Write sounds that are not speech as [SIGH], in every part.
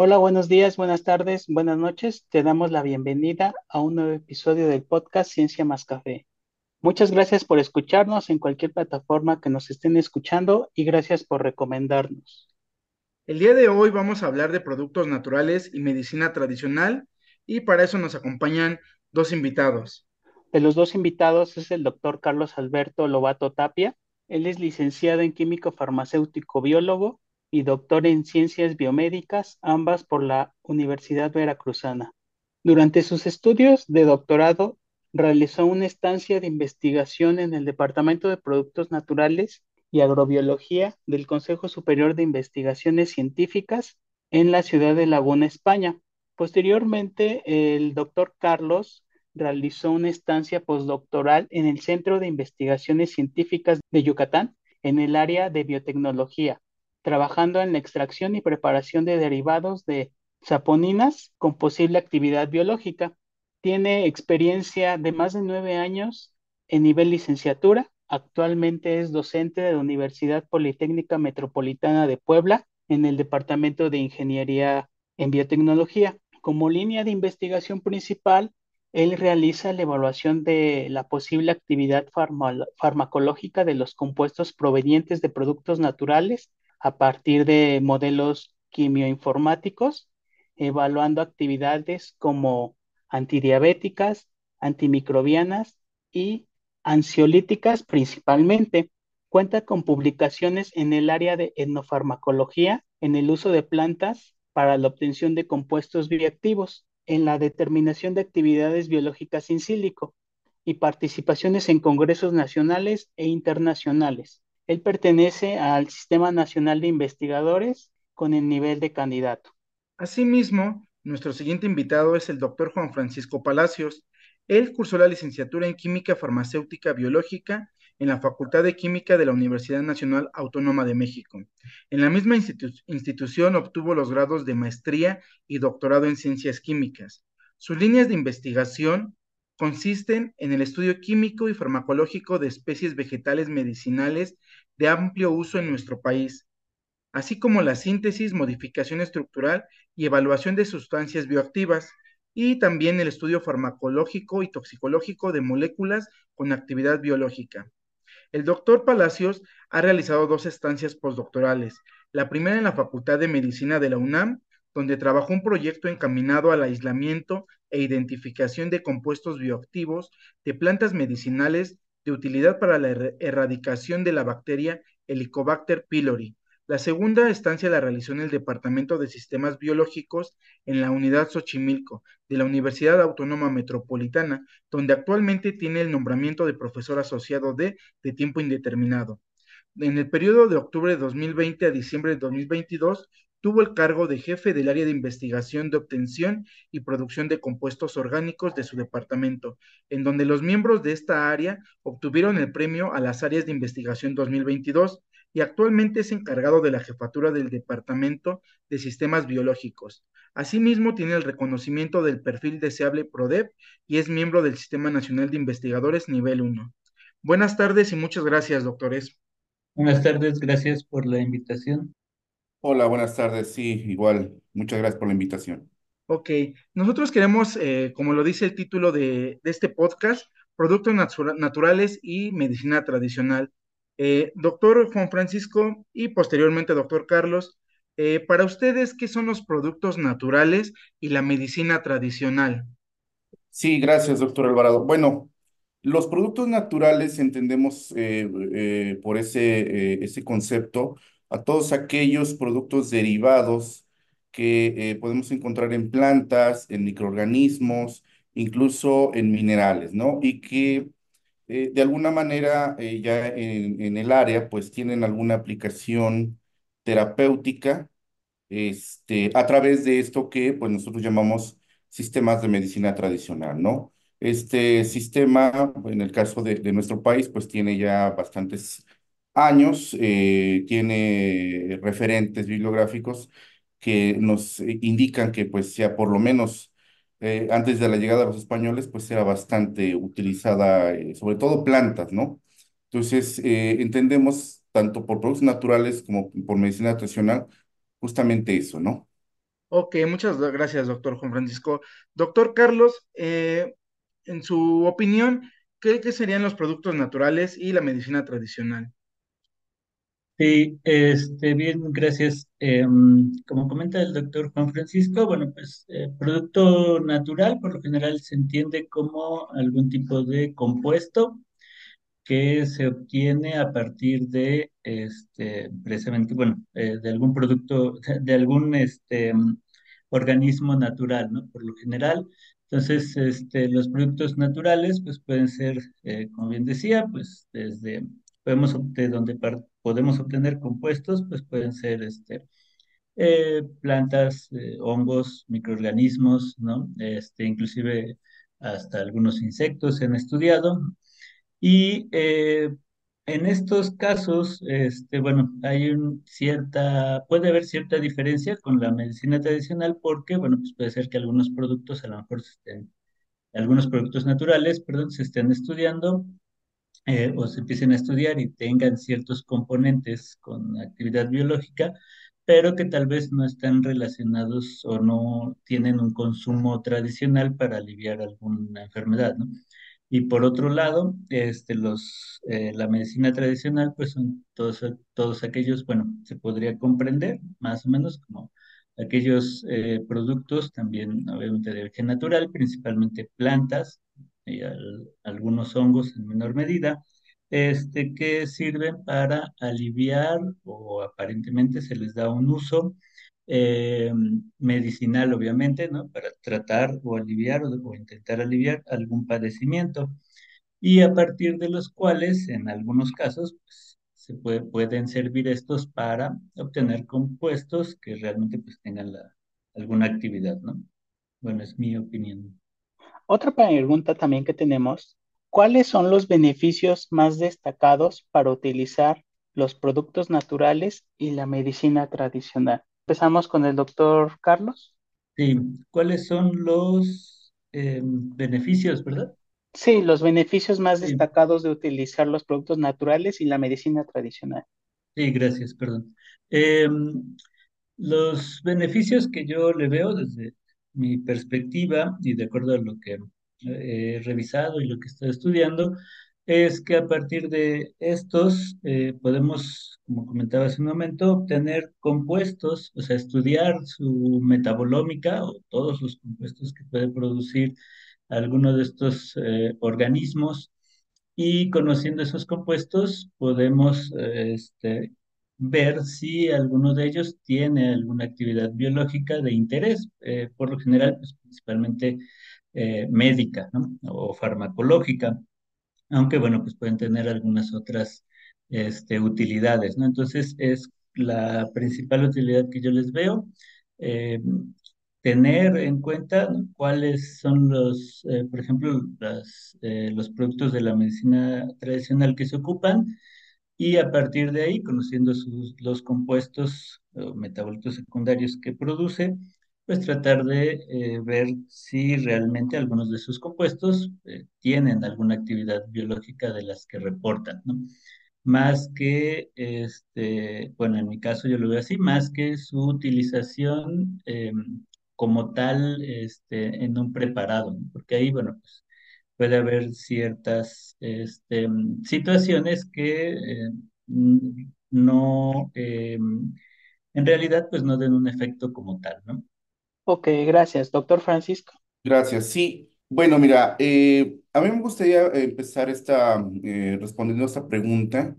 Hola, buenos días, buenas tardes, buenas noches. Te damos la bienvenida a un nuevo episodio del podcast Ciencia más Café. Muchas gracias por escucharnos en cualquier plataforma que nos estén escuchando y gracias por recomendarnos. El día de hoy vamos a hablar de productos naturales y medicina tradicional y para eso nos acompañan dos invitados. De los dos invitados es el doctor Carlos Alberto Lobato Tapia. Él es licenciado en químico farmacéutico biólogo y doctor en ciencias biomédicas, ambas por la Universidad Veracruzana. Durante sus estudios de doctorado, realizó una estancia de investigación en el Departamento de Productos Naturales y Agrobiología del Consejo Superior de Investigaciones Científicas en la ciudad de Laguna, España. Posteriormente, el doctor Carlos realizó una estancia postdoctoral en el Centro de Investigaciones Científicas de Yucatán en el área de biotecnología, trabajando en la extracción y preparación de derivados de saponinas con posible actividad biológica. Tiene experiencia de más de nueve años en nivel licenciatura. Actualmente es docente de la Universidad Politécnica Metropolitana de Puebla en el Departamento de Ingeniería en Biotecnología. Como línea de investigación principal, él realiza la evaluación de la posible actividad farmacológica de los compuestos provenientes de productos naturales a partir de modelos quimioinformáticos, evaluando actividades como antidiabéticas, antimicrobianas y ansiolíticas principalmente. Cuenta con publicaciones en el área de etnofarmacología en el uso de plantas para la obtención de compuestos bioactivos, en la determinación de actividades biológicas in sílico y participaciones en congresos nacionales e internacionales. Él pertenece al Sistema Nacional de Investigadores con el nivel de candidato. Asimismo, nuestro siguiente invitado es el doctor Juan Francisco Palacios. Él cursó la licenciatura en Química Farmacéutica Biológica en la Facultad de Química de la Universidad Nacional Autónoma de México. En la misma institución obtuvo los grados de maestría y doctorado en ciencias químicas. Sus líneas de investigación consisten en el estudio químico y farmacológico de especies vegetales medicinales de amplio uso en nuestro país, así como la síntesis, modificación estructural y evaluación de sustancias bioactivas, y también el estudio farmacológico y toxicológico de moléculas con actividad biológica. El doctor Palacios ha realizado dos estancias postdoctorales, la primera en la Facultad de Medicina de la UNAM donde trabajó un proyecto encaminado al aislamiento e identificación de compuestos bioactivos de plantas medicinales de utilidad para la er erradicación de la bacteria Helicobacter pylori. La segunda estancia la realizó en el Departamento de Sistemas Biológicos en la Unidad Xochimilco de la Universidad Autónoma Metropolitana, donde actualmente tiene el nombramiento de profesor asociado de, de tiempo indeterminado. En el periodo de octubre de 2020 a diciembre de 2022 tuvo el cargo de jefe del área de investigación de obtención y producción de compuestos orgánicos de su departamento, en donde los miembros de esta área obtuvieron el premio a las áreas de investigación 2022 y actualmente es encargado de la jefatura del Departamento de Sistemas Biológicos. Asimismo, tiene el reconocimiento del perfil deseable PRODEP y es miembro del Sistema Nacional de Investigadores Nivel 1. Buenas tardes y muchas gracias, doctores. Buenas tardes, gracias por la invitación. Hola, buenas tardes. Sí, igual. Muchas gracias por la invitación. Ok, nosotros queremos, eh, como lo dice el título de, este podcast, productos naturales y medicina tradicional. Eh, doctor Juan Francisco y posteriormente doctor Carlos, eh, para ustedes, ¿qué son los productos naturales y la medicina tradicional? Sí, gracias, doctor Alvarado. Bueno, los productos naturales entendemos por ese, ese concepto a todos aquellos productos derivados que eh, podemos encontrar en plantas, en microorganismos, incluso en minerales, ¿no? Y que eh, de alguna manera eh, ya en, el área pues tienen alguna aplicación terapéutica este, a través de esto que pues nosotros llamamos sistemas de medicina tradicional, ¿no? Este sistema, en el caso de, de nuestro país, pues tiene ya bastantes años, eh, tiene referentes bibliográficos que nos indican que pues ya por lo menos eh, antes de la llegada de los españoles pues era bastante utilizada, eh, sobre todo plantas, ¿no? Entonces entendemos tanto por productos naturales como por medicina tradicional justamente eso, ¿no? Ok, muchas gracias, doctor Juan Francisco. Doctor Carlos, eh, en su opinión, ¿qué, qué serían los productos naturales y la medicina tradicional? Sí, este, bien, gracias. Em, como comenta el doctor Juan Francisco, bueno, pues eh, producto natural por lo general se entiende como algún tipo de compuesto que se obtiene a partir de, este, precisamente, bueno, eh, de algún producto, [LAUGHS] de algún este, organismo natural, ¿no? Por lo general. Entonces, este, los productos naturales, pues pueden ser, eh, como bien decía, pues desde, podemos obtener, donde podemos obtener compuestos, pues pueden ser, este, eh, plantas, eh, hongos, microorganismos, ¿no? Este, inclusive hasta algunos insectos se han estudiado. Y eh, en estos casos, este, bueno, hay un cierta, puede haber cierta diferencia con la medicina tradicional porque, bueno, pues puede ser que algunos productos, a lo mejor se estén, algunos productos naturales, perdón, se estén estudiando eh, o se empiecen a estudiar y tengan ciertos componentes con actividad biológica, pero que tal vez no están relacionados o no tienen un consumo tradicional para aliviar alguna enfermedad, ¿no? Y por otro lado, este, los, eh, la medicina tradicional, pues son todos, todos aquellos, bueno, se podría comprender más o menos como aquellos eh, productos también, obviamente, de origen natural, principalmente plantas y al- algunos hongos en menor medida, este, que sirven para aliviar o aparentemente se les da un uso eh, medicinal, obviamente, ¿no? Para tratar o aliviar o, o intentar aliviar algún padecimiento y a partir de los cuales, en algunos casos, pues, se puede- pueden servir estos para obtener compuestos que realmente pues, tengan la- alguna actividad, ¿no? Bueno, es mi opinión. Otra pregunta también que tenemos, ¿cuáles son los beneficios más destacados para utilizar los productos naturales y la medicina tradicional? Empezamos con el doctor Carlos. Sí, ¿cuáles son los eh, beneficios, verdad? Sí, los beneficios más Sí, destacados de utilizar los productos naturales y la medicina tradicional. sí, gracias, perdón. Em, Los beneficios que yo le veo desde mi perspectiva y de acuerdo a lo que eh, he revisado y lo que estoy estudiando, es que a partir de estos eh, podemos, como comentaba hace un momento, obtener compuestos, o sea, estudiar su metabolómica o todos los compuestos que puede producir alguno de estos eh, organismos. Y conociendo esos compuestos podemos eh, este, ver si alguno de ellos tiene alguna actividad biológica de interés, eh, por lo general, pues, principalmente eh, médica, ¿no? O farmacológica, aunque bueno, pues pueden tener algunas otras este, utilidades, ¿no? Entonces es la principal utilidad que yo les veo. eh, tener en cuenta cuáles son los, eh, por ejemplo, las, eh, los productos de la medicina tradicional que se ocupan y a partir de ahí, conociendo los compuestos o metabolitos secundarios que produce, pues tratar de eh, ver si realmente algunos de sus compuestos eh, tienen alguna actividad biológica de las que reportan, ¿no? Más que, este, bueno, en mi caso yo lo veo así, más que su utilización eh, como tal este, en un preparado, ¿no? Porque ahí, bueno, pues puede haber ciertas este, situaciones que eh, no, eh, en realidad, pues no den un efecto como tal, ¿no? Ok, gracias, doctor Francisco. Gracias. Sí, bueno, mira, eh, a mí me gustaría empezar esta, eh, respondiendo a esta pregunta,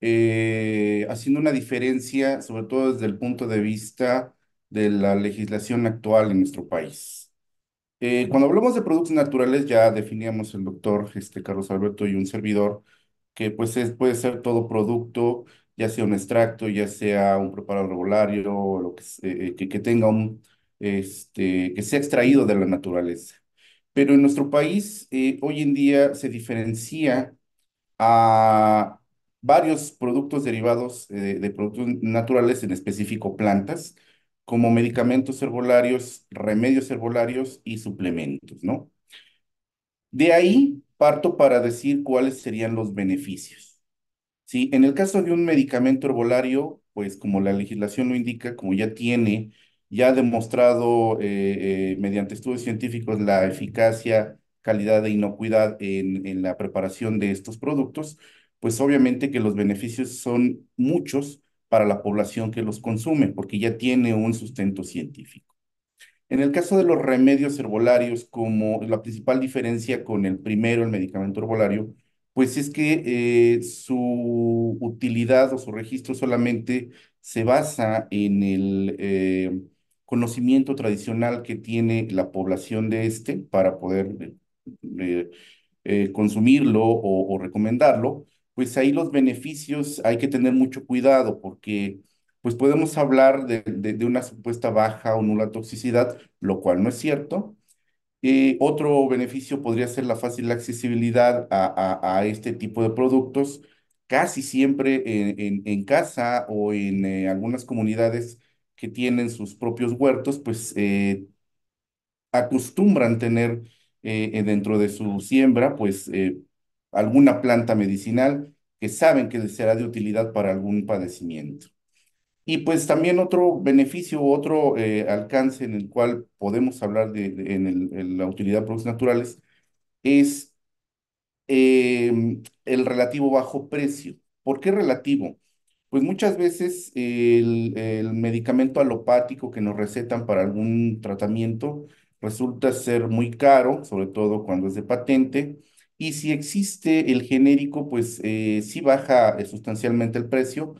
eh, haciendo una diferencia, sobre todo desde el punto de vista de la legislación actual en nuestro país. Eh, cuando hablamos de productos naturales, ya definíamos el doctor este, Carlos Alberto y un servidor, que pues es, puede ser todo producto, ya sea un extracto, ya sea un preparado herbolario, lo que, se- eh, que, que tenga un, este, que sea extraído de la naturaleza. Pero en nuestro país, eh, hoy en día se diferencia a varios productos derivados eh, de productos naturales, en específico plantas, como medicamentos herbolarios, remedios herbolarios y suplementos, ¿no? De ahí parto para decir cuáles serían los beneficios. Sí, en el caso de un medicamento herbolario, pues como la legislación lo indica, como ya tiene ya ha demostrado eh, eh, mediante estudios científicos la eficacia, calidad e inocuidad en, en la preparación de estos productos, pues obviamente que los beneficios son muchos para la población que los consume, porque ya tiene un sustento científico. En el caso de los remedios herbolarios, como la principal diferencia con el primero, el medicamento herbolario, pues es que eh, su utilidad o su registro solamente se basa en el eh, conocimiento tradicional que tiene la población de este para poder eh, consumirlo o, o recomendarlo, pues ahí los beneficios hay que tener mucho cuidado porque pues podemos hablar de, de, una supuesta baja o nula toxicidad, lo cual no es cierto. Eh, otro beneficio podría ser la fácil accesibilidad a, a, a este tipo de productos. Casi siempre en, en, en casa o en eh, algunas comunidades que tienen sus propios huertos, pues eh, acostumbran tener dentro de su siembra, pues alguna planta medicinal que saben que les será de utilidad para algún padecimiento. Y pues también otro beneficio, otro eh, alcance en el cual podemos hablar de, de en, el, en, la utilidad de productos naturales es eh, el relativo bajo precio. ¿Por qué relativo? Pues muchas veces el, el, medicamento alopático que nos recetan para algún tratamiento resulta ser muy caro, sobre todo cuando es de patente, y si existe el genérico, pues eh, sí baja eh, sustancialmente el precio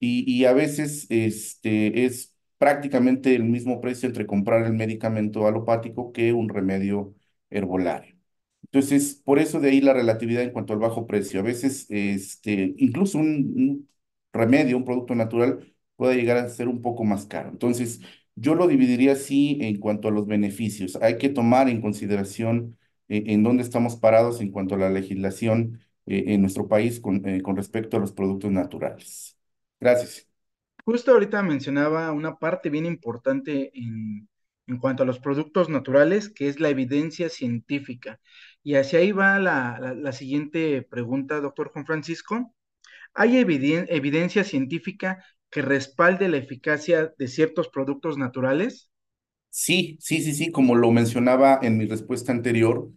y, a veces este, es prácticamente el mismo precio entre comprar el medicamento alopático que un remedio herbolario. Entonces, por eso de ahí la relatividad en cuanto al bajo precio. A veces, este, incluso un, un remedio, un producto natural, puede llegar a ser un poco más caro. Entonces, yo lo dividiría así en cuanto a los beneficios. Hay que tomar en consideración eh, en dónde estamos parados en cuanto a la legislación eh, en nuestro país con, eh, con respecto a los productos naturales. Gracias. Justo ahorita mencionaba una parte bien importante en, en cuanto a los productos naturales, que es la evidencia científica. Y hacia ahí va la, la, la siguiente pregunta, doctor Juan Francisco. ¿Hay eviden evidencia científica que respalde la eficacia de ciertos productos naturales? Sí, sí, sí, sí, como lo mencionaba en mi respuesta anterior,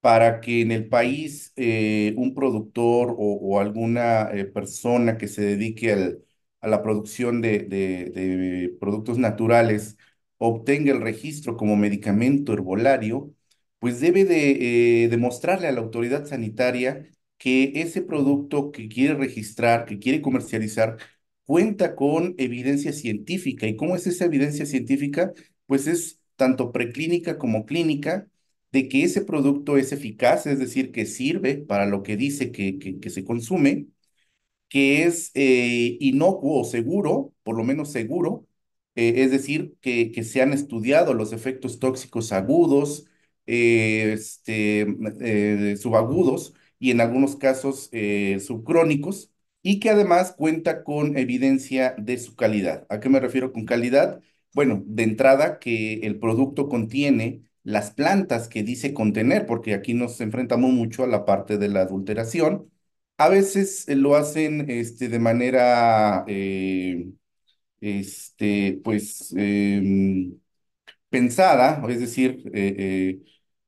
para que en el país eh, un productor o, alguna eh, persona que se dedique al, a la producción de, de, de, productos naturales obtenga el registro como medicamento herbolario, pues debe de eh, demostrarle a la autoridad sanitaria que ese producto que quiere registrar, que quiere comercializar, cuenta con evidencia científica. ¿Y cómo es esa evidencia científica? Pues es tanto preclínica como clínica de que ese producto es eficaz, es decir, que sirve para lo que dice que, que, se consume, que es eh, inocuo o seguro, por lo menos seguro, eh, es decir, que, que, se han estudiado los efectos tóxicos agudos, eh, este, subagudos y en algunos casos subcrónicos, y que además cuenta con evidencia de su calidad. ¿A qué me refiero con calidad? Bueno, de entrada que el producto contiene las plantas que dice contener, porque aquí nos enfrentamos mucho a la parte de la adulteración. A veces eh, lo hacen este, de manera, eh, este, pues, eh, pensada, es decir,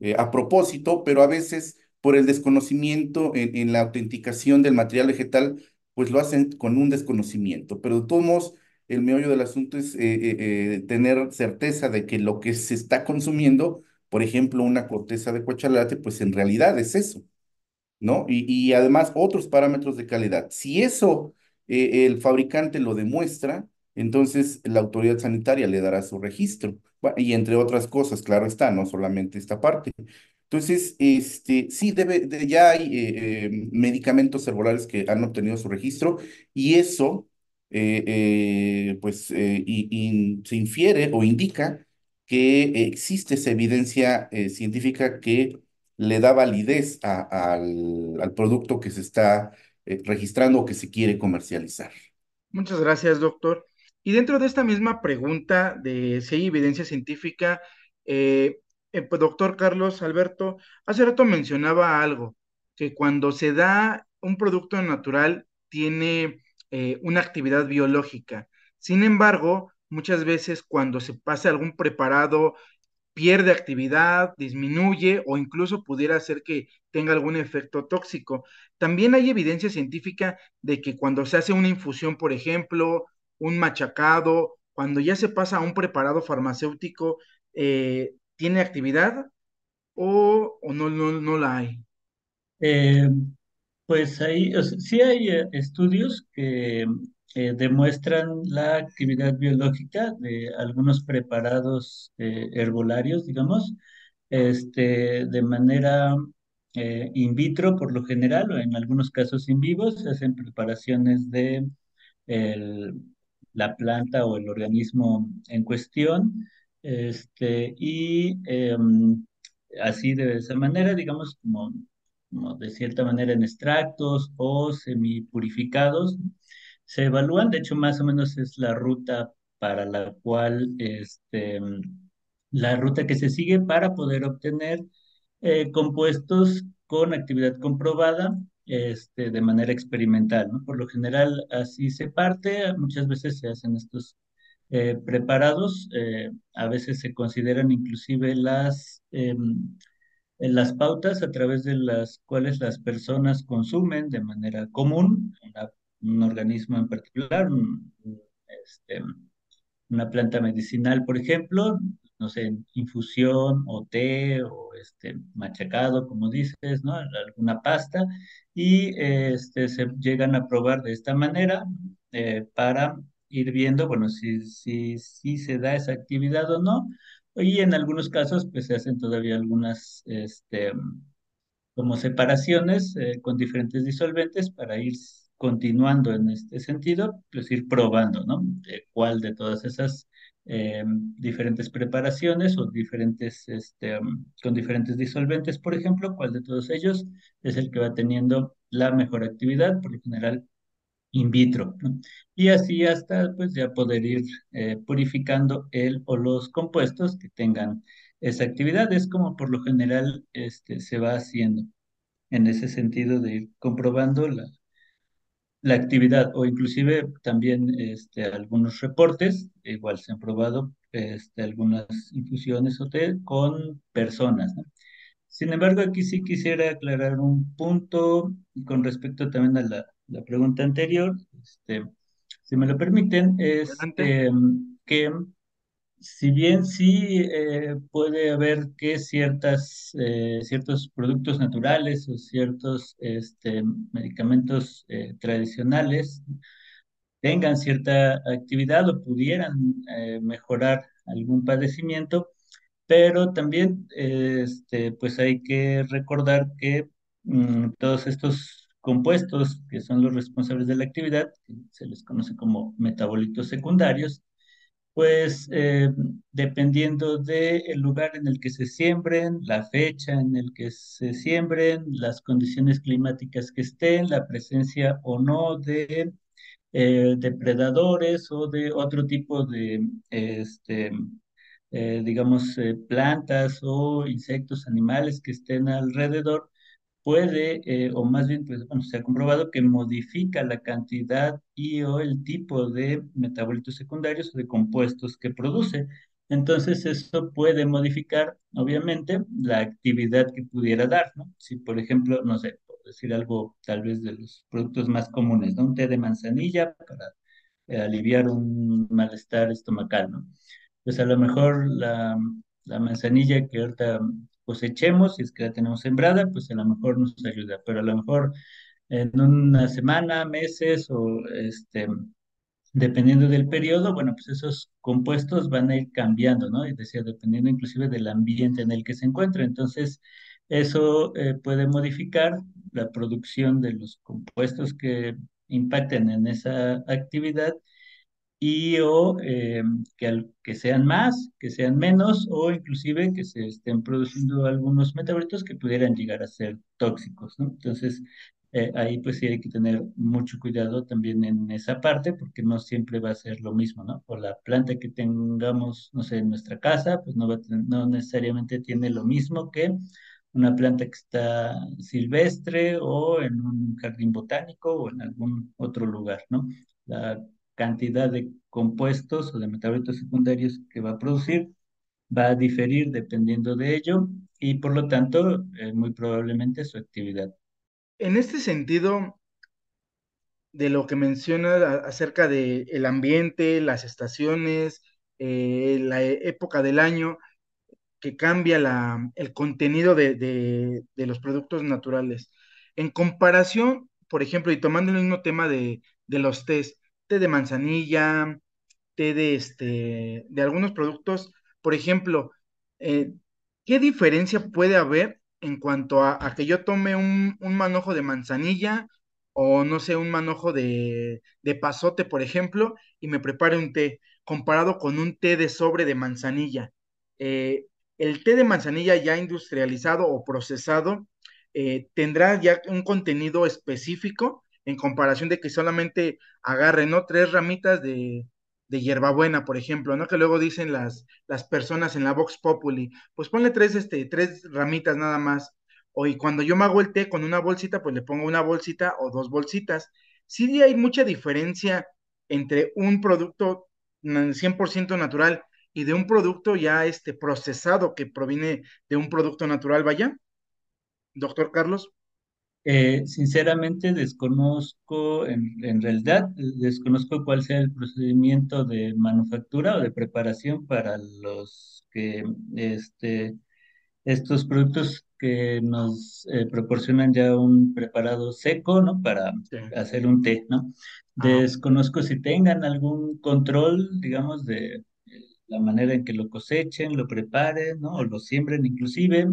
eh, a propósito, pero a veces por el desconocimiento en, en, la autenticación del material vegetal, pues lo hacen con un desconocimiento. Pero de todos el meollo del asunto es eh, tener certeza de que lo que se está consumiendo, por ejemplo, una corteza de cuachalate, pues en realidad es eso, ¿no? Y, y además otros parámetros de calidad. Si eso el fabricante lo demuestra, entonces la autoridad sanitaria le dará su registro. Y entre otras cosas, claro está, no solamente esta parte. Entonces, este, sí, debe, de, ya hay eh, eh, medicamentos herbolarios que han obtenido su registro y eso, eh, eh pues, y, y se infiere o indica que existe esa evidencia científica que le da validez al, producto que se está registrando o que se quiere comercializar. Muchas gracias, doctor. Y dentro de esta misma pregunta de si hay evidencia científica, eh, eh, pues, doctor Carlos Alberto, hace rato mencionaba algo, que cuando se da un producto natural tiene eh, una actividad biológica. Sin embargo, muchas veces cuando se pasa algún preparado pierde actividad, disminuye o incluso pudiera hacer que tenga algún efecto tóxico. También hay evidencia científica de que cuando se hace una infusión, por ejemplo, un machacado, cuando ya se pasa a un preparado farmacéutico, eh, ¿tiene actividad o, no, no, la hay? Eh, pues ahí, sí hay eh, estudios que demuestran la actividad biológica de algunos preparados herbolarios, digamos, este, de manera in vitro por lo general, o en algunos casos in vivo, se hacen preparaciones de la planta o el organismo en cuestión, este, y em, así de esa manera, digamos, como, de cierta manera en extractos o semipurificados, se evalúan, de hecho más o menos es la ruta para la cual, este, la ruta que se sigue para poder obtener eh, compuestos con actividad comprobada este, de manera experimental. Por lo general así se parte, muchas veces se hacen estos eh, preparados, eh, a veces se consideran inclusive las, em, las pautas a través de las cuales las personas consumen de manera común un organismo en particular, este, una planta medicinal, por ejemplo, no sé, infusión o té o este, machacado, como dices, ¿no? Alguna pasta, y este, se llegan a probar de esta manera eh, para ir viendo, bueno, si, si, si se da esa actividad o no, y en algunos casos, pues se hacen todavía algunas, este, como separaciones eh, con diferentes disolventes para ir continuando en este sentido, pues ir probando, ¿no? cuál de todas esas eh, diferentes preparaciones o diferentes, este, con diferentes disolventes, por ejemplo, cuál de todos ellos es el que va teniendo la mejor actividad, por lo general in vitro, Y así hasta pues ya poder ir eh, purificando el o los compuestos que tengan esa actividad. Es como por lo general este, se va haciendo en ese sentido de ir comprobando la, la actividad o inclusive también este, algunos reportes, igual se han probado este, algunas infusiones o té con personas. Sin embargo, aquí sí quisiera aclarar un punto con respecto también a la, la pregunta anterior, este, si me lo permiten, es em, que si bien sí eh, puede haber que ciertas, eh, ciertos productos naturales o ciertos este, medicamentos eh, tradicionales tengan cierta actividad o pudieran mejorar algún padecimiento, pero también este, pues hay que recordar que mm, todos estos compuestos que son los responsables de la actividad, que se les conoce como metabolitos secundarios, pues eh, dependiendo del lugar en el que se siembren, la fecha en el que se siembren, las condiciones climáticas que estén, la presencia o no de eh, depredadores o de otro tipo de, este, eh, digamos, plantas o insectos, animales que estén alrededor, puede, eh, o más bien, pues, bueno, se ha comprobado que modifica la cantidad y o el tipo de metabolitos secundarios o de compuestos que produce. Entonces, eso puede modificar, obviamente, la actividad que pudiera dar, ¿no? Si, por ejemplo, no sé, por decir algo tal vez de los productos más comunes, ¿no? Un té de manzanilla para eh, aliviar un malestar estomacal, ¿no? Pues a lo mejor la, la manzanilla que ahorita cosechemos, si es que la tenemos sembrada, pues a lo mejor nos ayuda, pero a lo mejor en una semana, meses o este, dependiendo del periodo, bueno, pues esos compuestos van a ir cambiando, ¿no? Y decía, dependiendo inclusive del ambiente en el que se encuentra. Entonces, eso eh, puede modificar la producción de los compuestos que impacten en esa actividad y o eh, que, que sean más, que sean menos, o inclusive que se estén produciendo algunos metabolitos que pudieran llegar a ser tóxicos, ¿no? Entonces, eh, ahí pues sí hay que tener mucho cuidado también en esa parte, porque no siempre va a ser lo mismo, ¿no? O la planta que tengamos, no sé, en nuestra casa, pues no, va no necesariamente tiene lo mismo que una planta que está silvestre o en un jardín botánico o en algún otro lugar, ¿no? La cantidad de compuestos o de metabolitos secundarios que va a producir va a diferir dependiendo de ello y por lo tanto eh, muy probablemente su actividad. En este sentido, de lo que menciona acerca del el ambiente, las estaciones, eh, la e, época del año, que cambia la, el contenido de, de, de, los productos naturales. En comparación, por ejemplo, y tomando el mismo tema de, de los tés, té de manzanilla, té de, este, de algunos productos, por ejemplo, eh, ¿qué diferencia puede haber en cuanto a, que yo tome un, un, manojo de manzanilla o no sé, un manojo de, de pasote, por ejemplo, y me prepare un té, comparado con un té de sobre de manzanilla? Eh, el té de manzanilla ya industrializado o procesado eh, tendrá ya un contenido específico en comparación de que solamente agarre, ¿no? Tres ramitas de, de hierbabuena, por ejemplo, ¿no? Que luego dicen las, las personas en la Vox Populi, pues ponle tres, este, tres ramitas nada más. O y cuando yo me hago el té con una bolsita, pues le pongo una bolsita o dos bolsitas. Sí hay mucha diferencia entre un producto 100% natural y de un producto ya este procesado que proviene de un producto natural, vaya. Doctor Carlos. Eh, sinceramente desconozco, en, en, realidad, desconozco cuál sea el procedimiento de manufactura o de preparación para los que, este, estos productos que nos eh, proporcionan ya un preparado seco, ¿no? Para sí. hacer un té, ¿no? Desconozco si tengan algún control, digamos, de la manera en que lo cosechen, lo preparen, ¿no? O lo siembren inclusive.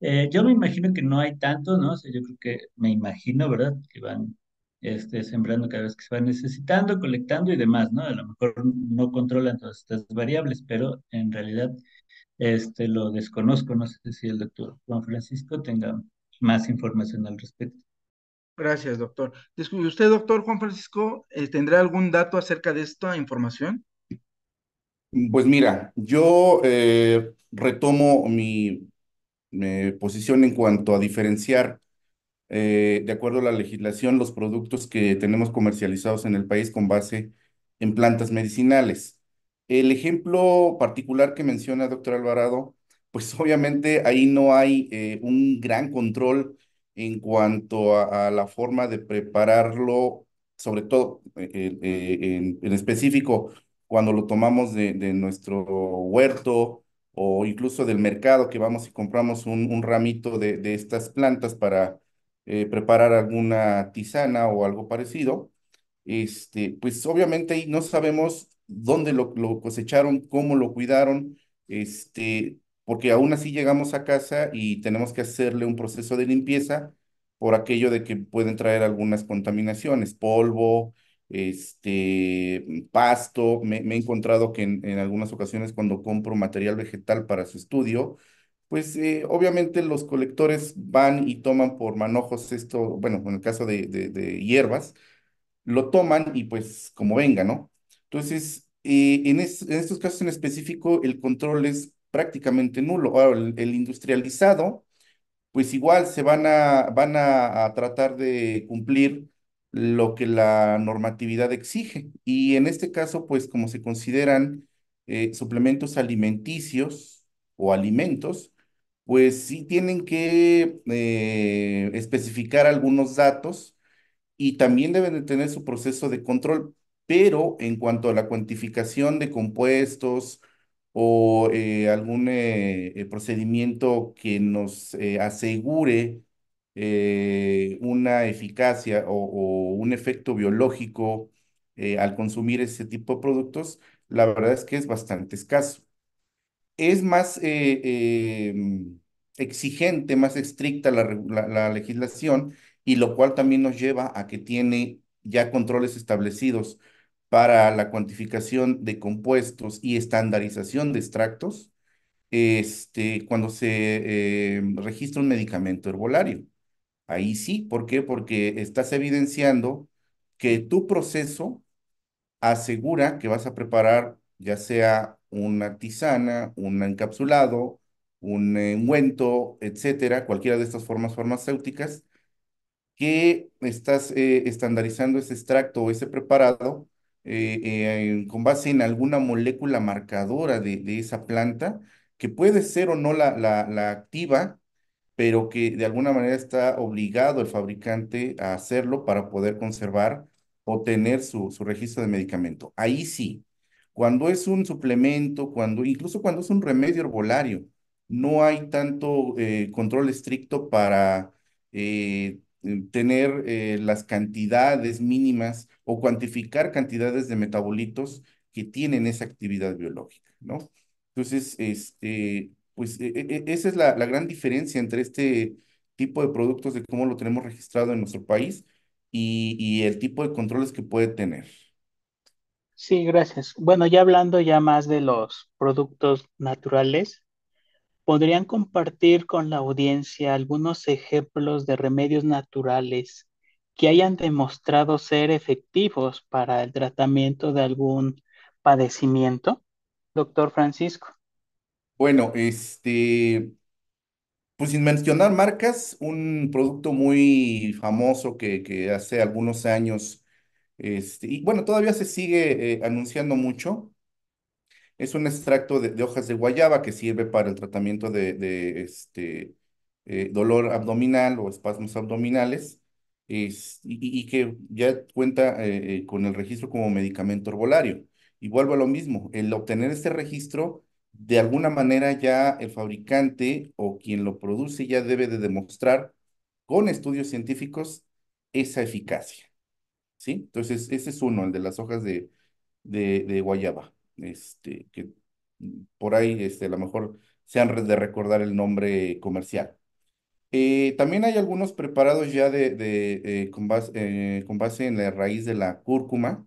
Eh, yo me imagino que no hay tanto, ¿no? O sea, yo creo que me imagino, ¿verdad? Que van este, sembrando cada vez que se van necesitando, colectando y demás, ¿no? A lo mejor no controlan todas estas variables, pero en realidad este, lo desconozco. No sé si el doctor Juan Francisco tenga más información al respecto. Gracias, doctor. ¿Usted, doctor Juan Francisco, eh, tendrá algún dato acerca de esta información? Pues mira, yo eh, retomo mi, mi, posición en cuanto a diferenciar, eh, de acuerdo a la legislación, los productos que tenemos comercializados en el país con base en plantas medicinales. El ejemplo particular que menciona doctor Alvarado, pues [LAUGHS] obviamente ahí no hay eh, un gran control en cuanto a, a, la forma de prepararlo, sobre todo eh, eh, en, en, específico cuando lo tomamos de, de, nuestro huerto o incluso del mercado que vamos y compramos un, un ramito de, de, estas plantas para preparar alguna tisana o algo parecido. Este, pues obviamente no sabemos dónde lo, lo, cosecharon, cómo lo cuidaron, este, porque aún así llegamos a casa y tenemos que hacerle un proceso de limpieza por aquello de que pueden traer algunas contaminaciones, polvo, este, pasto. Me, he encontrado que en, en, algunas ocasiones cuando compro material vegetal para su estudio, pues eh, obviamente los colectores van y toman por manojos esto, bueno, en el caso de, de, de hierbas, lo toman y pues como venga, ¿no? Entonces, eh, en, es, en, estos casos en específico, el control es prácticamente nulo. Ahora, el, el, industrializado, pues igual se van a, van a, a, tratar de cumplir lo que la normatividad exige. Y en este caso, pues como se consideran eh, suplementos alimenticios o alimentos, pues sí tienen que eh, especificar algunos datos y también deben de tener su proceso de control pero en cuanto a la cuantificación de compuestos o eh, algún procedimiento que nos asegure eh, una eficacia o, un efecto biológico al consumir ese tipo de productos, la verdad es que es bastante escaso. Es más em, exigente, más estricta la, la, la legislación y lo cual también nos lleva a que tiene ya controles establecidos para la cuantificación de compuestos y estandarización de extractos este, cuando se eh, registra un medicamento herbolario. Ahí sí, ¿por qué? Porque estás evidenciando que tu proceso asegura que vas a preparar ya sea una tisana, un encapsulado, un ungüento, etcétera, cualquiera de estas formas farmacéuticas, que estás eh, estandarizando ese extracto o ese preparado eh, eh, con base en alguna molécula marcadora de, de esa planta, que puede ser o no la, la, la activa, pero que de alguna manera está obligado el fabricante a hacerlo para poder conservar o tener su, su registro de medicamento. Ahí sí, cuando es un suplemento, cuando, incluso cuando es un remedio herbolario, no hay tanto eh, control estricto para eh, tener eh, las cantidades mínimas o cuantificar cantidades de metabolitos que tienen esa actividad biológica, ¿no? Entonces, este, pues e, e, esa es la, la gran diferencia entre este tipo de productos de cómo lo tenemos registrado en nuestro país y, y el tipo de controles que puede tener. Sí, gracias. Bueno, ya hablando ya más de los productos naturales, ¿podrían compartir con la audiencia algunos ejemplos de remedios naturales que hayan demostrado ser efectivos para el tratamiento de algún padecimiento? Doctor Francisco. Bueno, este, pues sin mencionar marcas, un producto muy famoso que, que hace algunos años, este, y bueno, todavía se sigue eh, anunciando mucho, es un extracto de, hojas de guayaba que sirve para el tratamiento de, este, eh, dolor abdominal o espasmos abdominales, es- y, que ya cuenta eh, con el registro como medicamento herbolario. Y vuelvo a lo mismo, el obtener este registro, de alguna manera ya el fabricante o quien lo produce ya debe de demostrar con estudios científicos esa eficacia, ¿sí? Entonces, ese es uno, el de las hojas de, de, de guayaba, este, que por ahí este, a lo mejor se han de recordar el nombre comercial. Eh, también hay algunos preparados ya de, de, eh, con base, eh, con base en la raíz de la cúrcuma,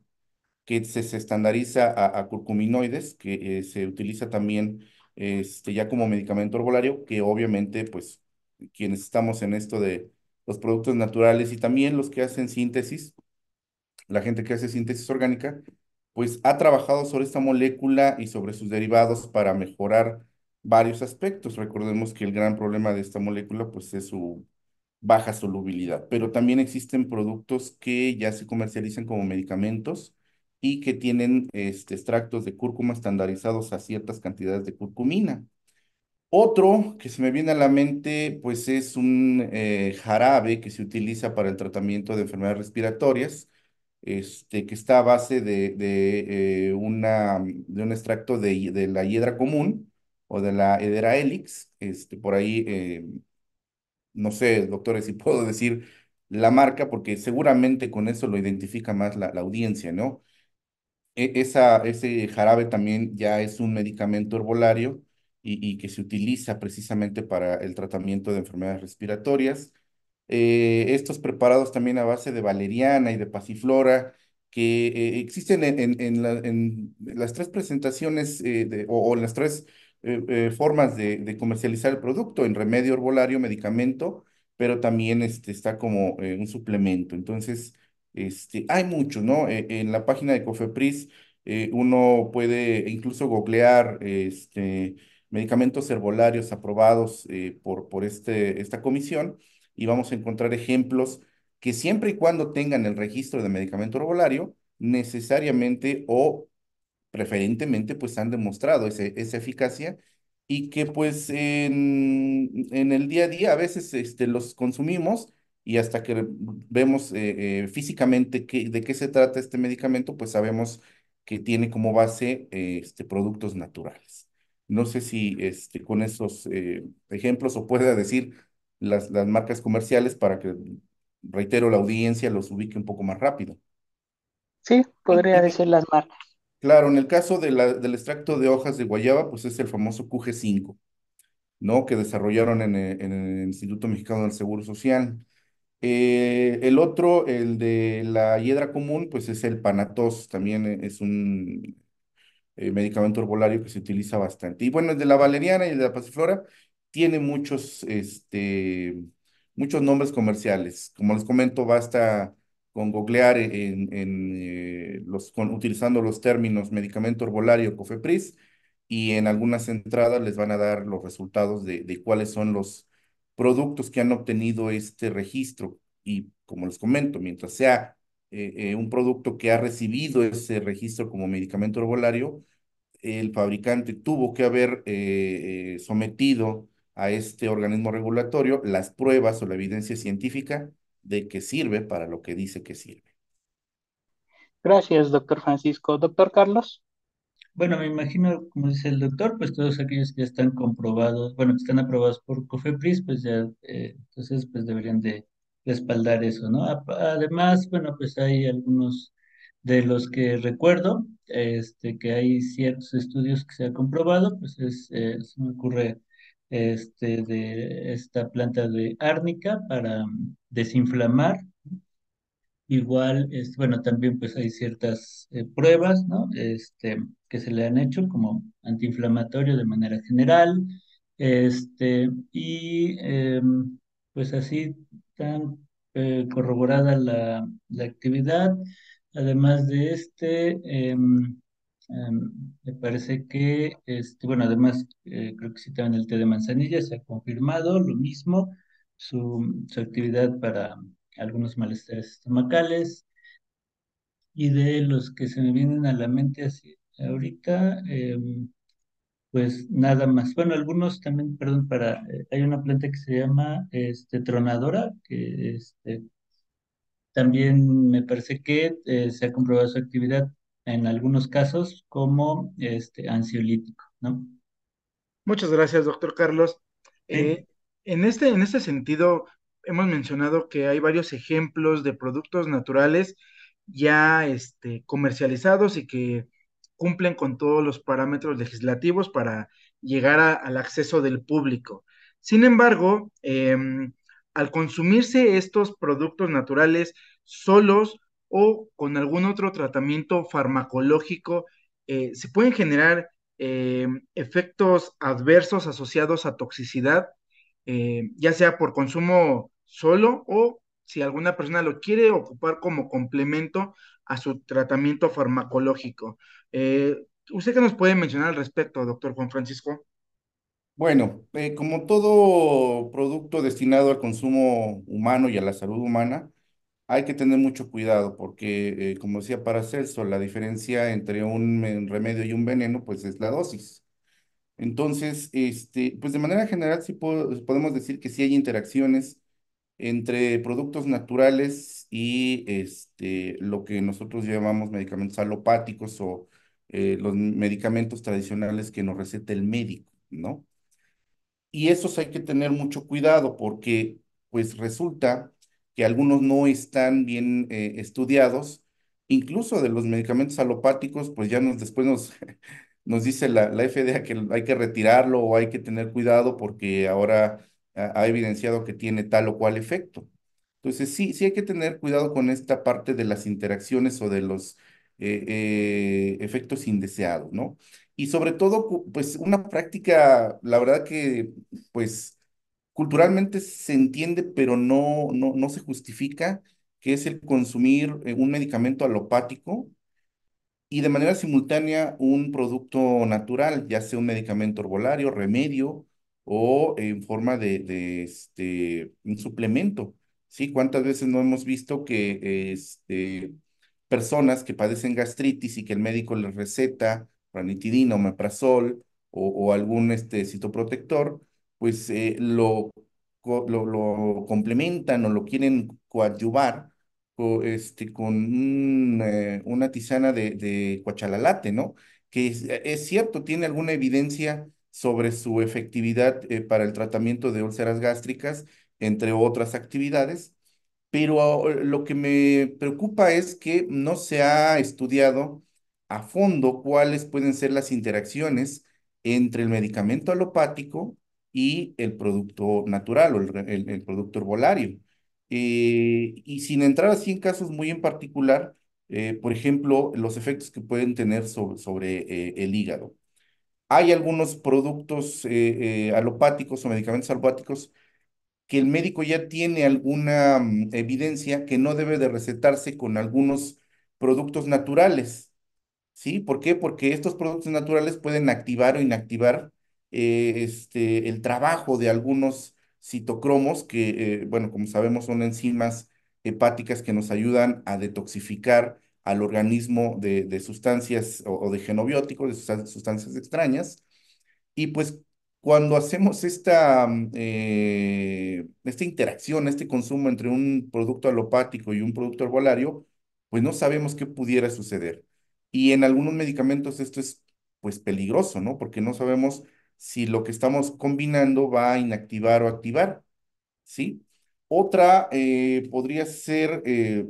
que se, se estandariza a, a curcuminoides, que eh, se utiliza también este, ya como medicamento herbolario, que obviamente, pues, quienes estamos en esto de los productos naturales y también los que hacen síntesis, la gente que hace síntesis orgánica, pues ha trabajado sobre esta molécula y sobre sus derivados para mejorar varios aspectos. Recordemos que el gran problema de esta molécula, pues, es su baja solubilidad, pero también existen productos que ya se comercializan como medicamentos y que tienen este, extractos de cúrcuma estandarizados a ciertas cantidades de curcumina. Otro que se me viene a la mente, pues es un eh, jarabe que se utiliza para el tratamiento de enfermedades respiratorias, este, que está a base de, de, eh, una, de un extracto de, de la hiedra común o de la Hedera helix. Este, por ahí, eh, no sé, doctores, si [LAUGHS] puedo decir la marca, porque seguramente con eso lo identifica más la, la audiencia, ¿no? E- esa, ese jarabe también ya es un medicamento herbolario y, y que se utiliza precisamente para el tratamiento de enfermedades respiratorias. Eh, estos preparados también a base de valeriana y de pasiflora, que eh, existen en, en- en la- en las tres presentaciones eh, o, o las tres formas de, de comercializar el producto, en remedio herbolario, medicamento, pero también este, está como un suplemento. Entonces, este, hay muchos, ¿no? Eh, en la página de Cofepris eh, uno puede incluso googlear este, medicamentos herbolarios aprobados eh, por, por este, esta comisión y vamos a encontrar ejemplos que siempre y cuando tengan el registro de medicamento herbolario, necesariamente o preferentemente pues han demostrado ese- esa eficacia y que pues en, en el día a día a veces este, los consumimos y hasta que vemos eh, eh, físicamente qué- de qué se trata este medicamento, pues sabemos que tiene como base eh, este, productos naturales. No sé si este, con esos eh, ejemplos o pueda decir las, las marcas comerciales para que, reitero, la audiencia los ubique un poco más rápido. Sí, podría decir las marcas. Claro, en el caso de la- del extracto de hojas de guayaba, pues es el famoso QG5, ¿no? Que desarrollaron en el, en el Instituto Mexicano del Seguro Social. Eh, el otro, el de la hiedra común, pues es el Panatos, también eh, es un eh, medicamento herbolario que se utiliza bastante. Y bueno, el de la valeriana y el de la pasiflora tiene muchos, este, muchos nombres comerciales. Como les comento, basta con googlear en, en, los, con- utilizando los términos medicamento herbolario COFEPRIS y en algunas entradas les van a dar los resultados de, de cuáles son los productos que han obtenido este registro. Y como les comento, mientras sea un producto que ha recibido ese registro como medicamento herbolario, el fabricante tuvo que haber sometido a este organismo regulatorio las pruebas o la evidencia científica de que sirve para lo que dice que sirve. Gracias, doctor Francisco. Doctor Carlos. Bueno, me imagino, como dice el doctor, pues todos aquellos que ya están comprobados, bueno, que están aprobados por COFEPRIS, pues ya, eh, entonces, pues deberían de respaldar eso, ¿no? Además, bueno, pues hay algunos de los que recuerdo, este, que hay ciertos estudios que se han comprobado, pues es, eh, se me ocurre este, de esta planta de árnica para desinflamar Igual, este, bueno, también pues hay ciertas eh, pruebas, ¿no? Este, que se le han hecho como antiinflamatorio de manera general, este, y em, pues así tan eh, corroborada la, la, actividad. Además de este, em, em, me parece que, este, bueno, además eh, creo que sí también el té de manzanilla se ha confirmado lo mismo, su, su actividad para algunos malestares estomacales y de los que se me vienen a la mente así ahorita, em, pues nada más. Bueno, algunos también, perdón, para, eh, hay una planta que se llama este, tronadora, que este, también me parece que eh, se ha comprobado su actividad en algunos casos como este, ansiolítico, ¿no? Muchas gracias, doctor Carlos. Eh, en, este, en este sentido, hemos mencionado que hay varios ejemplos de productos naturales ya este, comercializados y que cumplen con todos los parámetros legislativos para llegar al acceso del público. Sin embargo, em, al consumirse estos productos naturales solos o con algún otro tratamiento farmacológico, eh, se pueden generar em, efectos adversos asociados a toxicidad, eh, ya sea por consumo solo o si alguna persona lo quiere ocupar como complemento a su tratamiento farmacológico. Eh, ¿Usted qué nos puede mencionar al respecto, doctor Juan Francisco? Bueno, eh, como todo producto destinado al consumo humano y a la salud humana, hay que tener mucho cuidado porque, eh, como decía Paracelso, la diferencia entre un remedio y un veneno, pues es la dosis. Entonces, este, pues de manera general sí podemos decir que sí hay interacciones entre productos naturales y este, lo que nosotros llamamos medicamentos alopáticos o eh, los medicamentos tradicionales que nos receta el médico, ¿no? Y esos hay que tener mucho cuidado porque pues resulta que algunos no están bien eh, estudiados, incluso de los medicamentos alopáticos, pues ya nos, después nos, [LAUGHS] nos dice la, la FDA que hay que retirarlo o hay que tener cuidado porque ahora ha, evidenciado que tiene tal o cual efecto. Entonces, sí, sí hay que tener cuidado con esta parte de las interacciones o de los eh, eh, efectos indeseados, ¿no? Y sobre todo, pues una práctica, la verdad que, pues, culturalmente se entiende, pero no, no, no se justifica, que es el consumir eh, un medicamento alopático y de manera simultánea un producto natural, ya sea un medicamento herbolario, remedio o en forma de, este, un suplemento. ¿Sí? ¿Cuántas veces no hemos visto que este, personas que padecen gastritis y que el médico les receta ranitidina o meprazol o, algún este, citoprotector, pues eh, lo, lo, complementan o lo quieren coadyuvar este, con eh, una tisana de, de cuachalalate, ¿no? Que es, cierto, tiene alguna evidencia sobre su efectividad eh, para el tratamiento de úlceras gástricas, entre otras actividades, pero eh, lo que me preocupa es que no se ha estudiado a fondo cuáles pueden ser las interacciones entre el medicamento alopático y el producto natural o el, producto herbolario. Eh, y sin entrar así en casos muy en particular, por ejemplo, los efectos que pueden tener sobre el hígado hay algunos productos eh, eh, alopáticos o medicamentos alopáticos que el médico ya tiene alguna mm, evidencia que no debe de recetarse con algunos productos naturales. ¿Sí? ¿Por qué? Porque estos productos naturales pueden activar o inactivar eh, este, el trabajo de algunos citocromos que, bueno, como sabemos, son enzimas hepáticas que nos ayudan a detoxificar al organismo de, sustancias o, de genobióticos, de sustancias extrañas. Y pues cuando hacemos esta, mm, eh, esta interacción, este consumo entre un producto alopático y un producto herbolario, pues no sabemos qué pudiera suceder. Y en algunos medicamentos esto es pues peligroso, ¿no? Porque no sabemos si lo que estamos combinando va a inactivar o activar, ¿sí? Otra eh, podría ser, eh,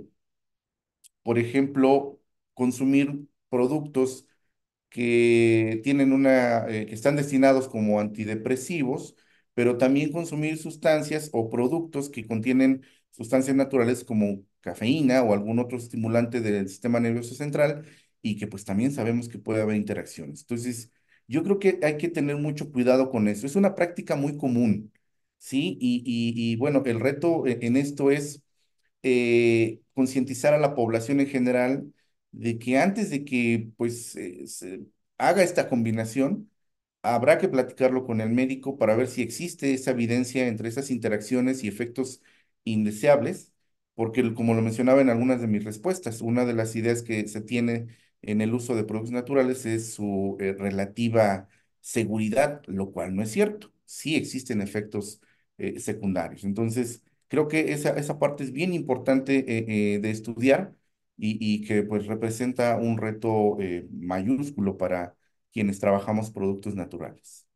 por ejemplo, consumir productos que tienen una, eh, que están destinados como antidepresivos, pero también consumir sustancias o productos que contienen sustancias naturales como cafeína o algún otro estimulante del sistema nervioso central y que pues también sabemos que puede haber interacciones. Entonces, yo creo que hay que tener mucho cuidado con eso. Es una práctica muy común, ¿sí? Y, y, bueno, el reto en esto es eh, concientizar a la población en general de que antes de que pues eh, se haga esta combinación, habrá que platicarlo con el médico para ver si existe esa evidencia entre esas interacciones y efectos indeseables, porque como lo mencionaba en algunas de mis respuestas, una de las ideas que se tiene en el uso de productos naturales es su eh, relativa seguridad, lo cual no es cierto. Sí existen efectos secundarios. Entonces, creo que esa, esa parte es bien importante de estudiar y, que pues representa un reto eh, mayúsculo para quienes trabajamos productos naturales.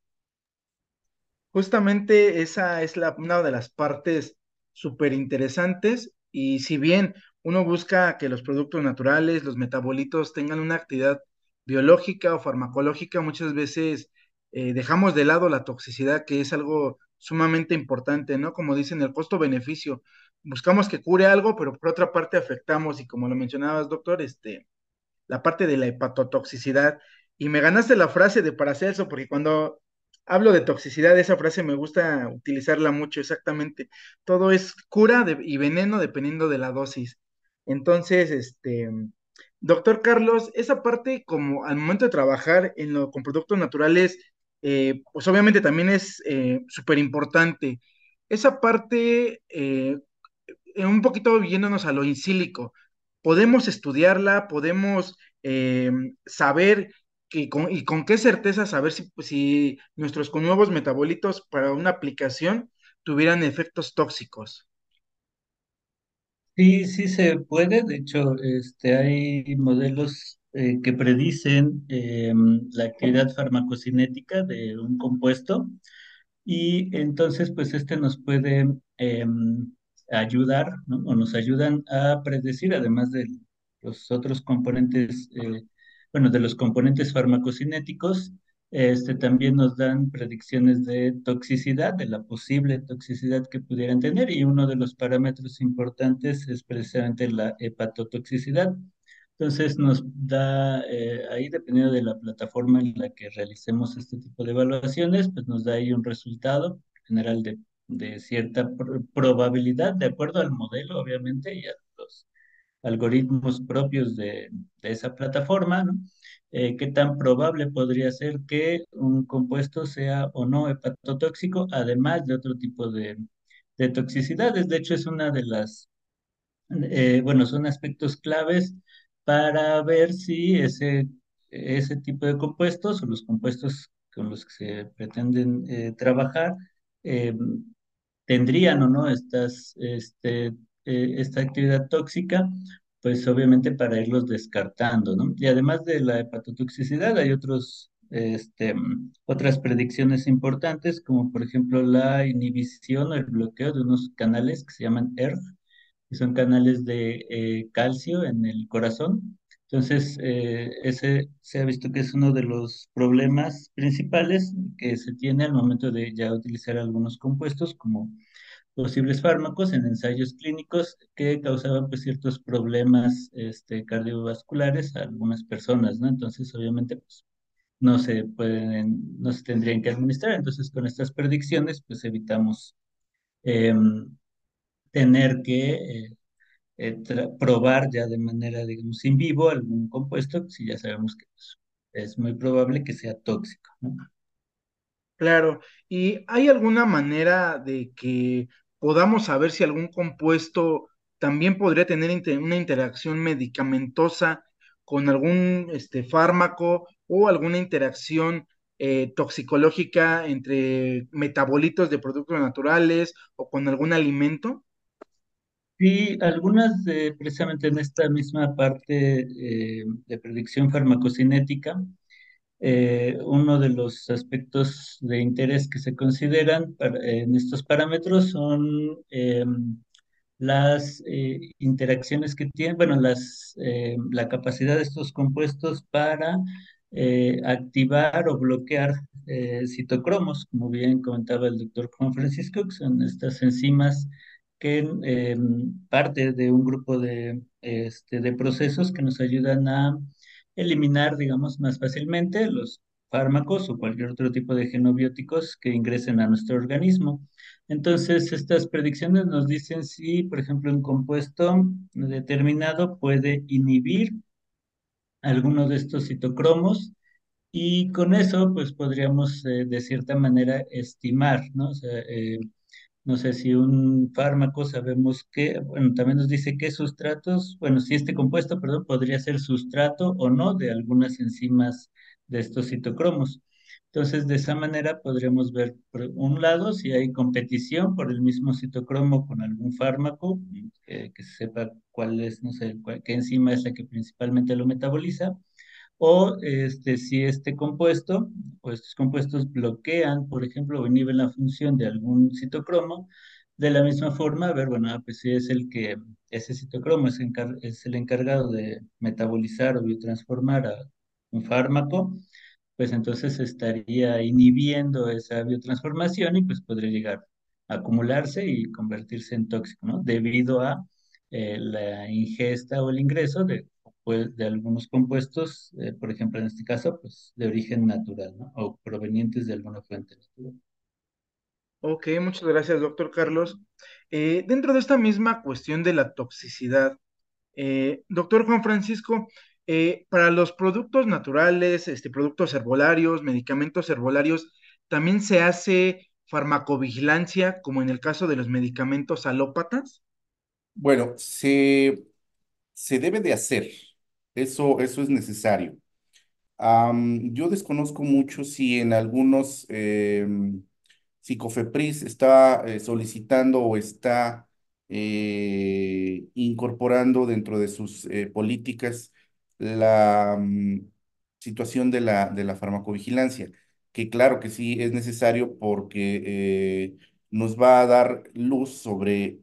Justamente esa es la, una de las partes súper interesantes y si bien uno busca que los productos naturales, los metabolitos tengan una actividad biológica o farmacológica, muchas veces eh, dejamos de lado la toxicidad, que es algo sumamente importante, ¿no? Como dicen, el costo-beneficio buscamos que cure algo, pero por otra parte afectamos, y como lo mencionabas, doctor, este, la parte de la hepatotoxicidad. Y me ganaste la frase de Paracelso, porque cuando hablo de toxicidad, esa frase me gusta utilizarla mucho, exactamente. Todo es cura y veneno dependiendo de la dosis. Entonces, este, doctor Carlos, esa parte, como al momento de trabajar con productos naturales, eh, pues obviamente también es eh, súper importante. Esa parte, eh, un poquito yéndonos a lo insílico, podemos estudiarla, podemos eh, saber que y con qué certeza saber si, si nuestros nuevos metabolitos para una aplicación tuvieran efectos tóxicos. Sí, sí se puede. De hecho, este, hay modelos eh, que predicen em, la actividad farmacocinética de un compuesto y entonces, pues este nos puede em, ayudar. O nos ayudan a predecir, además de los otros componentes, eh, bueno, de los componentes farmacocinéticos, este, también nos dan predicciones de toxicidad, de la posible toxicidad que pudieran tener, y uno de los parámetros importantes es precisamente la hepatotoxicidad. Entonces nos da, eh, ahí dependiendo de la plataforma en la que realicemos este tipo de evaluaciones, pues nos da ahí un resultado general de de cierta probabilidad, de acuerdo al modelo, obviamente, y a los algoritmos propios de, esa plataforma, ¿no? Eh, qué tan probable podría ser que un compuesto sea o no hepatotóxico, además de otro tipo de, de toxicidades. De hecho, es una de las, eh, bueno, son aspectos claves para ver si ese, ese tipo de compuestos o los compuestos con los que se pretenden eh, trabajar tendrían o no estas, este, eh, esta actividad tóxica, pues obviamente para irlos descartando, ¿no? Y además de la hepatotoxicidad, hay otros, este, otras predicciones importantes, como por ejemplo la inhibición o el bloqueo de unos canales que se llaman ERF, que son canales de eh, calcio en el corazón. Entonces, eh, ese se ha visto que es uno de los problemas principales que se tiene al momento de ya utilizar algunos compuestos como posibles fármacos en ensayos clínicos que causaban pues, ciertos problemas este, cardiovasculares a algunas personas, ¿no? Entonces, obviamente, pues, no se pueden, no se tendrían que administrar. Entonces, con estas predicciones, pues evitamos em, tener que eh, eh, probar ya de manera, digamos, in vivo algún compuesto, si ya sabemos que es muy probable que sea tóxico. Claro, ¿y hay alguna manera de que podamos saber si algún compuesto también podría tener una interacción medicamentosa con algún este, fármaco o alguna interacción eh, toxicológica entre metabolitos de productos naturales o con algún alimento? Sí, algunas de, precisamente en esta misma parte eh, de predicción farmacocinética, eh, uno de los aspectos de interés que se consideran en estos parámetros son em, las eh, interacciones que tienen, bueno, las, eh, la capacidad de estos compuestos para eh, activar o bloquear citocromos, como bien comentaba el doctor Juan Francisco, que son estas enzimas que parte de un grupo de, este, de procesos que nos ayudan a eliminar, digamos, más fácilmente los fármacos o cualquier otro tipo de genobióticos que ingresen a nuestro organismo. Entonces, estas predicciones nos dicen si, por ejemplo, un compuesto determinado puede inhibir alguno de estos citocromos y con eso, pues podríamos eh, de cierta manera estimar, ¿no? O sea, eh, no sé si un fármaco sabemos que, bueno, también nos dice qué sustratos, bueno, si este compuesto, perdón, podría ser sustrato o no de algunas enzimas de estos citocromos. Entonces, de esa manera podremos ver, por un lado, si hay competición por el mismo citocromo con algún fármaco, que se sepa cuál es, no sé, qué enzima es la que principalmente lo metaboliza, o este, si este compuesto, o estos compuestos bloquean, por ejemplo, o inhiben la función de algún citocromo, de la misma forma, ver, bueno, ah, pues si es el que, ese citocromo es, es el encargado de metabolizar o biotransformar a un fármaco, pues entonces estaría inhibiendo esa biotransformación y pues podría llegar a acumularse y convertirse en tóxico, ¿no? Debido a eh, la ingesta o el ingreso de, pues, de algunos compuestos, eh, por ejemplo, en este caso, pues de origen natural, ¿no? O provenientes de alguna fuente natural. Ok, muchas gracias, doctor Carlos. Eh, dentro de esta misma cuestión de la toxicidad, doctor Juan Francisco, eh, para los productos naturales, este, productos herbolarios, medicamentos herbolarios, también se hace farmacovigilancia, como en el caso de los medicamentos alópatas. Bueno, se, se debe de hacer. Eso, eso es necesario. yo desconozco mucho si en algunos eh, Psicofepris está eh, solicitando o está eh, incorporando dentro de sus políticas la mm, situación de la, de la farmacovigilancia, que claro que sí es necesario porque eh, nos va a dar luz sobre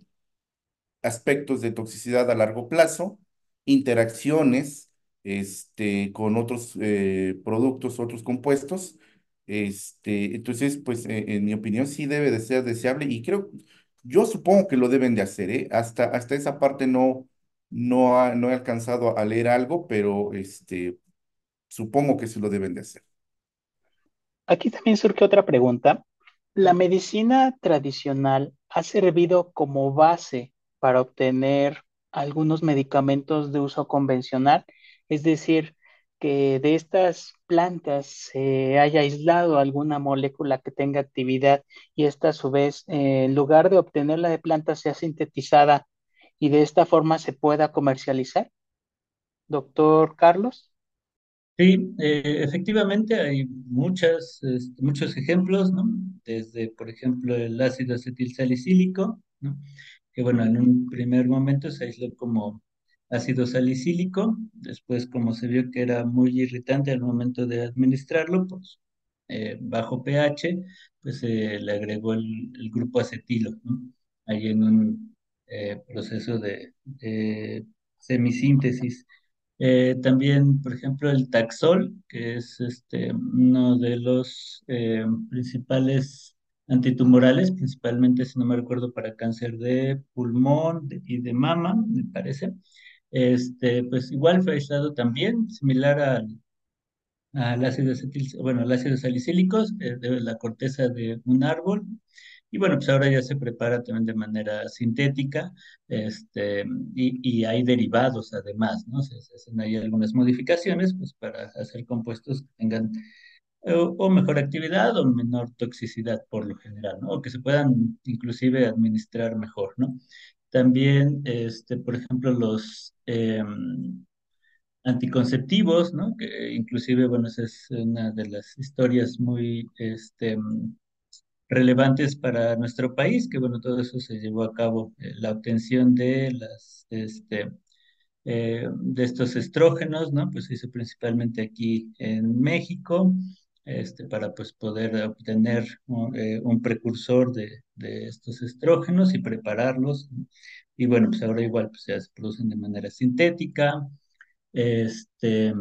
aspectos de toxicidad a largo plazo, interacciones este, con otros eh, productos, otros compuestos. Este, entonces, pues eh, en mi opinión sí debe de ser deseable y creo, yo supongo que lo deben de hacer, ¿eh? Hasta, hasta esa parte no, no, no he alcanzado a leer algo, pero este, supongo que sí lo deben de hacer. Aquí también surge otra pregunta. ¿La medicina tradicional ha servido como base para obtener algunos medicamentos de uso convencional? Es decir, que de estas plantas se haya aislado alguna molécula que tenga actividad y esta a su vez, eh, en lugar de obtenerla de planta, sea sintetizada y de esta forma se pueda comercializar? Doctor Carlos. Sí, eh, efectivamente hay muchas, este, muchos ejemplos, ¿no? Desde, por ejemplo, el ácido acetilsalicílico, ¿no? Que bueno, en un primer momento se aisló como ácido salicílico, después como se vio que era muy irritante al momento de administrarlo, pues eh, bajo pH, pues se le agregó el, grupo acetilo, ¿no? Ahí en un eh, proceso de, semisíntesis. Eh, también, por ejemplo, el taxol, que es este, uno de los eh, principales antitumorales, principalmente, si no me recuerdo, para cáncer de pulmón y de mama, me parece. Este, pues igual fue aislado también, similar al, al ácido acetil, bueno, al ácido salicílico de la corteza de un árbol, y bueno, pues ahora ya se prepara también de manera sintética este, y, y hay derivados además, ¿no? Se, hacen ahí algunas modificaciones pues, para hacer compuestos que tengan o, mejor actividad o menor toxicidad por lo general. O que se puedan inclusive administrar mejor, ¿no? también, este, por ejemplo, los em, anticonceptivos, ¿no? Que inclusive, bueno, esa es una de las historias muy este, relevantes para nuestro país, que bueno, todo eso se llevó a cabo, eh, la obtención de las, este, eh, de estos estrógenos, ¿no? Pues se hizo principalmente aquí en México, este, para pues poder obtener eh, un precursor de, estos estrógenos y prepararlos. Y bueno, pues ahora igual pues ya se producen de manera sintética. Este,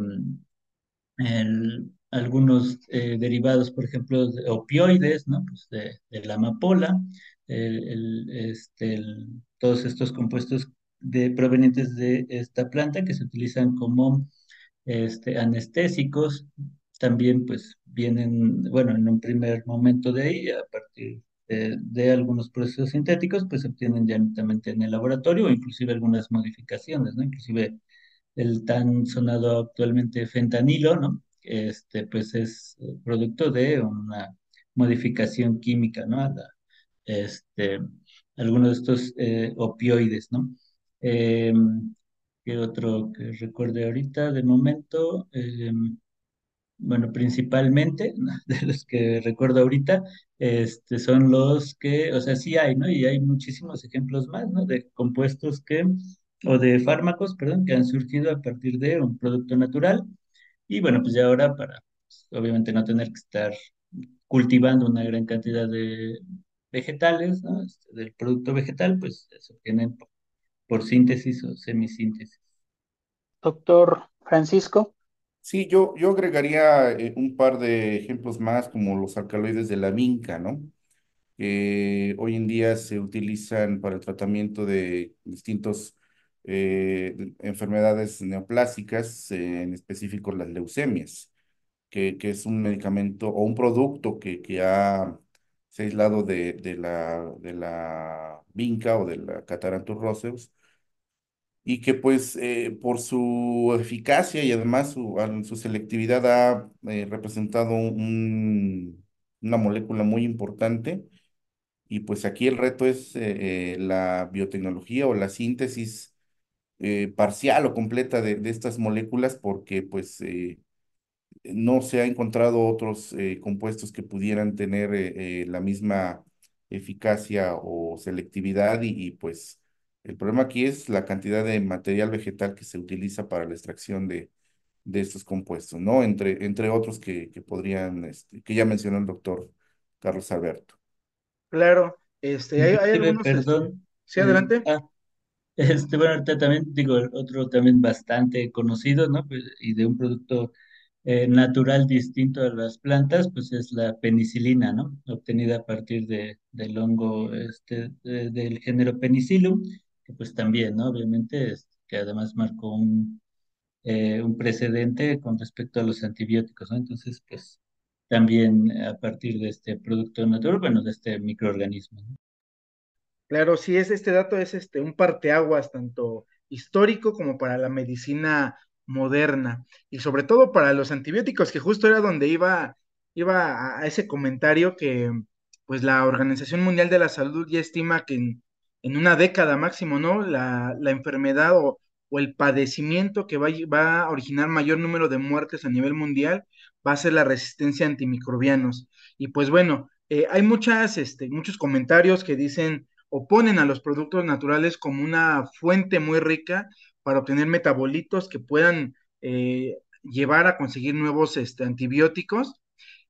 algunos eh, derivados, por ejemplo, de opioides, ¿no? Pues de, la amapola, este, todos estos compuestos de, provenientes de esta planta que se utilizan como este, anestésicos, también pues vienen, bueno, en un primer momento de ahí, a partir de, algunos procesos sintéticos, pues se obtienen ya netamente en el laboratorio o inclusive algunas modificaciones, ¿no? Inclusive el tan sonado actualmente fentanilo, ¿no? Este, pues es producto de una modificación química, ¿no? Este, algunos de estos eh, opioides, ¿no? Em, ¿Qué otro que recuerde ahorita? De momento, em, bueno, principalmente, [LAUGHS] de los que recuerdo ahorita, este, son los que, o sea, sí hay, ¿no? Y hay muchísimos ejemplos más, ¿no? De compuestos que, o de fármacos, perdón, que han surgido a partir de un producto natural. Y bueno, pues ya ahora para, pues, obviamente, no tener que estar cultivando una gran cantidad de vegetales, ¿no? Este, del producto vegetal, pues se obtienen por, por síntesis o semisíntesis. Doctor Francisco. Sí, yo, yo agregaría eh, un par de ejemplos más, como los alcaloides de la vinca, ¿no? Que hoy en día se utilizan para el tratamiento de distintos eh, enfermedades neoplásicas, eh, en específico las leucemias, que, que, es un medicamento o un producto que, que ha se ha aislado de, de, la, de la vinca o de la Catarantus roseus y que pues eh, por su eficacia y además su, su selectividad ha eh, representado un, una molécula muy importante. Y pues aquí el reto es eh, la biotecnología o la síntesis parcial o completa de, de, estas moléculas porque pues no se ha encontrado otros compuestos que pudieran tener la misma eficacia o selectividad y, y pues el problema aquí es la cantidad de material vegetal que se utiliza para la extracción de, de estos compuestos, ¿no? Entre, entre otros que, que podrían, este, que ya mencionó el doctor Carlos Alberto. Claro, este, hay, hay algunos... Este, perdón. sí, adelante. Ah, este, bueno, ahorita también digo, otro también bastante conocido, ¿no? Pues, y de un producto eh, natural distinto a las plantas, pues es la penicilina, ¿no? Obtenida a partir de, del hongo este, del género penicillum que pues también, ¿no? Obviamente, que además marcó un, eh, un precedente con respecto a los antibióticos, ¿no? Entonces, pues también a partir de este producto natural, bueno, de este microorganismo. ¿no? Claro, sí, es, este dato es este, un parteaguas tanto histórico como para la medicina moderna y sobre todo para los antibióticos, que justo era donde iba, iba a ese comentario que pues la Organización Mundial de la Salud ya estima que en en una década máximo, ¿no? La, enfermedad o, el padecimiento que va, va, a originar mayor número de muertes a nivel mundial va a ser la resistencia a antimicrobianos. Y pues bueno, eh, hay muchas, este, muchos comentarios que dicen o ponen a los productos naturales como una fuente muy rica para obtener metabolitos que puedan eh, llevar a conseguir nuevos este, antibióticos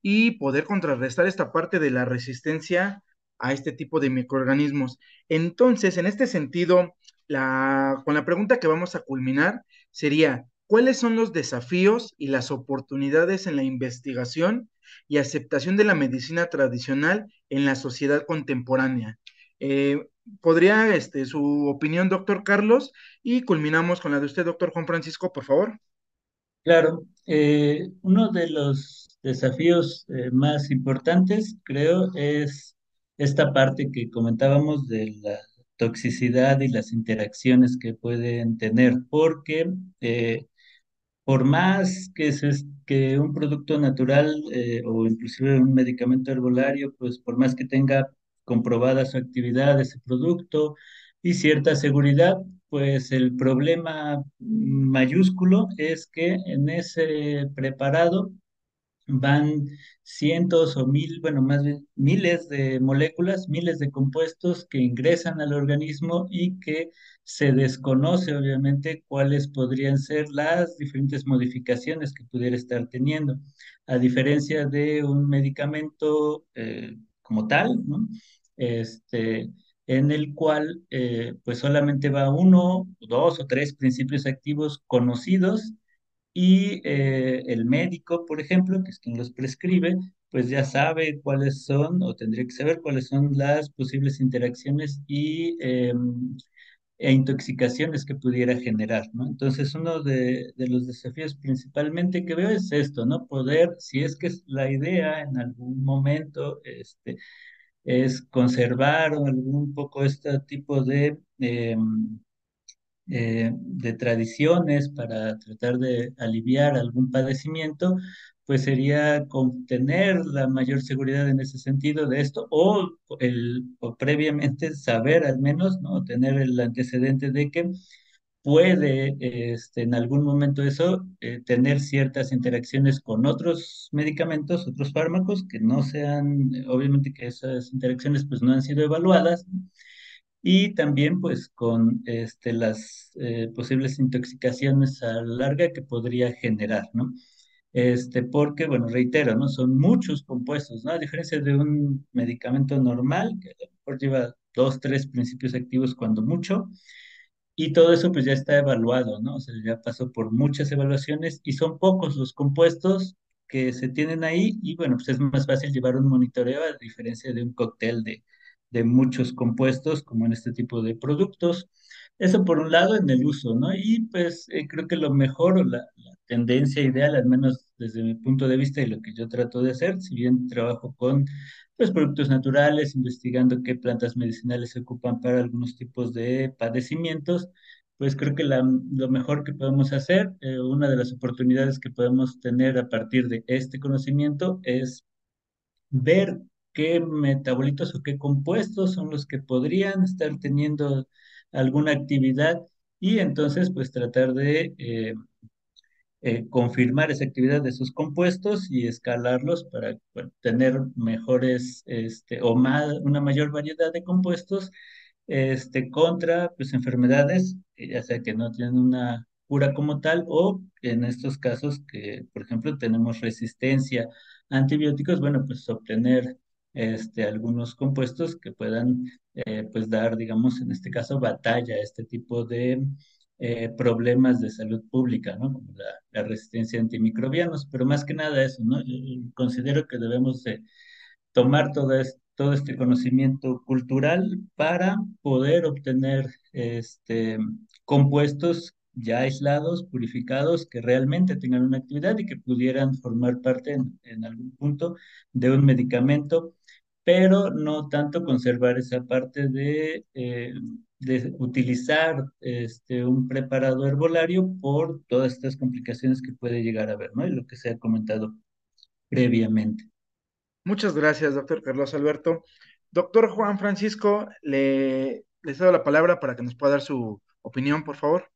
y poder contrarrestar esta parte de la resistencia a este tipo de microorganismos. Entonces, en este sentido, con la pregunta que vamos a culminar sería, ¿cuáles son los desafíos y las oportunidades en la investigación y aceptación de la medicina tradicional en la sociedad contemporánea? Eh, ¿Podría este, su opinión, doctor Carlos? Y culminamos con la de usted, doctor Juan Francisco, por favor. Claro, eh, uno de los desafíos eh, más importantes, creo, es esta parte que comentábamos de la toxicidad y las interacciones que pueden tener, porque eh, por más que, es que un producto natural eh, o inclusive un medicamento herbolario, pues por más que tenga comprobada su actividad ese producto, y cierta seguridad, pues el problema mayúsculo es que en ese preparado van cientos o mil, bueno, más bien miles de moléculas, miles de compuestos que ingresan al organismo y que se desconoce obviamente cuáles podrían ser las diferentes modificaciones que pudiera estar teniendo, a diferencia de un medicamento eh, como tal. Este, en el cual eh, pues solamente va uno, dos o tres principios activos conocidos y eh, el médico, por ejemplo, que es quien los prescribe, pues ya sabe cuáles son o tendría que saber cuáles son las posibles interacciones y em, e intoxicaciones que pudiera generar, ¿no? Entonces, uno de, los desafíos principalmente que veo es esto, ¿no? Poder, si es que la idea en algún momento, este, es conservar algún poco este tipo de... Eh, eh, de tradiciones para tratar de aliviar algún padecimiento, pues sería tener la mayor seguridad en ese sentido de esto o, el, o previamente saber al menos, ¿no? Tener el antecedente de que puede este, en algún momento eso eh, tener ciertas interacciones con otros medicamentos, otros fármacos que no sean, obviamente que esas interacciones pues no han sido evaluadas. Y también pues con este, las eh, posibles intoxicaciones a la larga que podría generar, ¿no? Este, porque, bueno, reitero, ¿no? Son muchos compuestos, ¿no? A diferencia de un medicamento normal, que a lo mejor lleva dos, tres principios activos cuando mucho, y todo eso pues ya está evaluado, ¿no? O sea, ya pasó por muchas evaluaciones y son pocos los compuestos que se tienen ahí y bueno, pues es más fácil llevar un monitoreo a diferencia de un cóctel de de muchos compuestos, como en este tipo de productos. Eso por un lado en el uso, ¿no? Y pues eh, creo que lo mejor o la, la, tendencia ideal, al menos desde mi punto de vista y lo que yo trato de hacer, si bien trabajo con pues, productos naturales, investigando qué plantas medicinales se ocupan para algunos tipos de padecimientos, pues creo que la, lo mejor que podemos hacer, eh, una de las oportunidades que podemos tener a partir de este conocimiento es ver qué metabolitos o qué compuestos son los que podrían estar teniendo alguna actividad y entonces pues tratar de eh, eh, confirmar esa actividad de esos compuestos y escalarlos para tener mejores este, o más, una mayor variedad de compuestos este, contra pues, enfermedades, ya sea que no tienen una cura como tal o en estos casos que, por ejemplo, tenemos resistencia a antibióticos, bueno, pues obtener este, algunos compuestos que puedan eh, pues dar, digamos, en este caso, batalla a este tipo de eh, problemas de salud pública, ¿no? Como la, resistencia a antimicrobianos, pero más que nada eso, ¿no? Yo considero que debemos de tomar todo, esto, todo este conocimiento cultural para poder obtener este, compuestos ya aislados, purificados, que realmente tengan una actividad y que pudieran formar parte en algún punto de un medicamento pero no tanto conservar esa parte de, eh, de utilizar este, un preparado herbolario por todas estas complicaciones que puede llegar a haber, ¿no? Y lo que se ha comentado previamente. Muchas gracias, doctor Carlos Alberto. Doctor Juan Francisco, le, le cedo la palabra para que nos pueda dar su opinión, por favor.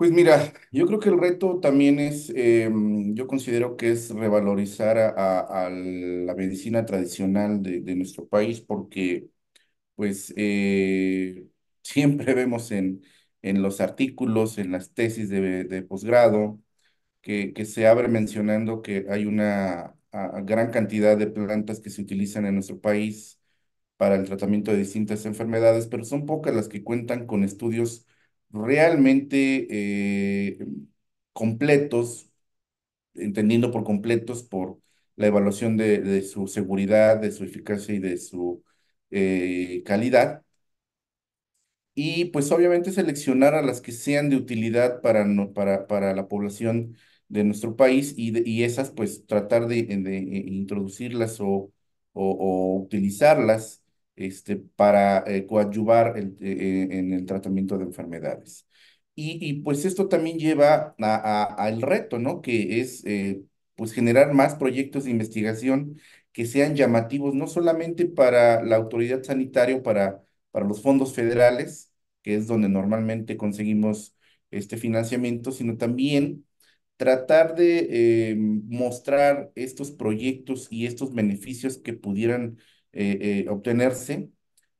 Pues mira, yo creo que el reto también es, eh, yo considero que es revalorizar a, la medicina tradicional de, nuestro país porque pues eh, [LAUGHS] siempre vemos en, los artículos, en las tesis de, posgrado, que, se abre mencionando que hay una gran cantidad de plantas que se utilizan en nuestro país para el tratamiento de distintas enfermedades, pero son pocas las que cuentan con estudios realmente eh, completos, entendiendo por completos por la evaluación de, de, su seguridad, de su eficacia y de su eh, calidad. Y pues obviamente seleccionar a las que sean de utilidad para, no, para, para la población de nuestro país y, de, y esas pues tratar de, de introducirlas o, o, o utilizarlas este, para eh, coadyuvar el, eh, en el tratamiento de enfermedades. Y, y pues esto también lleva al reto, ¿no? Que es eh, pues generar más proyectos de investigación que sean llamativos, no solamente para la autoridad sanitaria para para los fondos federales, que es donde normalmente conseguimos este financiamiento, sino también tratar de eh, mostrar estos proyectos y estos beneficios que pudieran eh, eh, obtenerse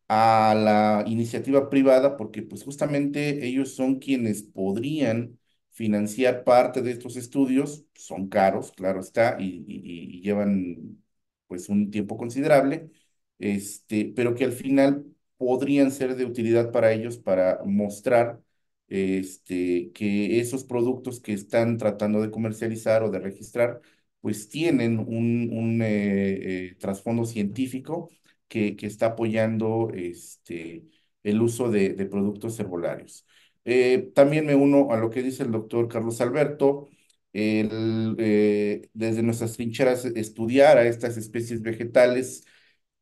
a la iniciativa privada, porque pues justamente ellos son quienes podrían financiar parte de estos estudios, son caros, claro está, y, llevan pues un tiempo considerable, este, pero que al final podrían ser de utilidad para ellos para mostrar este, que esos productos que están tratando de comercializar o de registrar, pues tienen un, eh, eh, trasfondo científico que, que, está apoyando este, el uso de, productos herbolarios. Eh, también me uno a lo que dice el doctor Carlos Alberto, desde nuestras trincheras estudiar a estas especies vegetales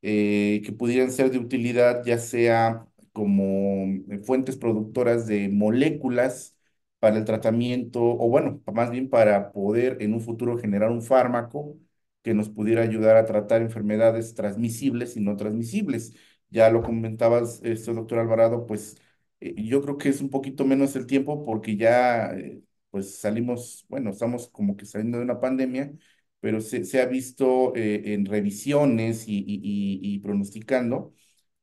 que pudieran ser de utilidad, ya sea como fuentes productoras de moléculas para el tratamiento, o bueno, más bien para poder en un futuro generar un fármaco que nos pudiera ayudar a tratar enfermedades transmisibles y no transmisibles. Ya lo comentabas, este doctor Alvarado, pues eh, yo creo que es un poquito menos el tiempo porque ya eh, pues salimos, bueno, estamos como que saliendo de una pandemia, pero se, se ha visto en revisiones y, y, y pronosticando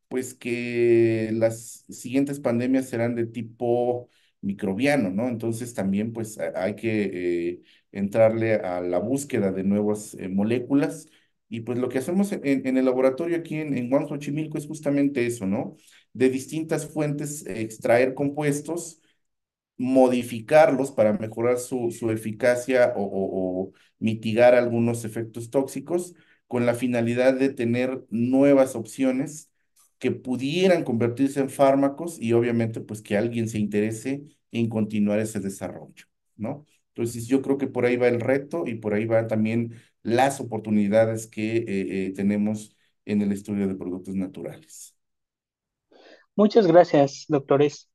pues que las siguientes pandemias serán de tipo microbiano, ¿no? Entonces también pues hay que eh, entrarle a la búsqueda de nuevas eh, moléculas y pues lo que hacemos en, el laboratorio aquí en, en Huancochimilco es justamente eso, ¿no? De distintas fuentes extraer compuestos, modificarlos para mejorar su, eficacia o mitigar algunos efectos tóxicos con la finalidad de tener nuevas opciones que pudieran convertirse en fármacos y obviamente pues que alguien se interese en continuar ese desarrollo, ¿no? Entonces yo creo que por ahí va el reto y por ahí va también las oportunidades que eh, eh, tenemos en el estudio de productos naturales. Muchas gracias, doctores.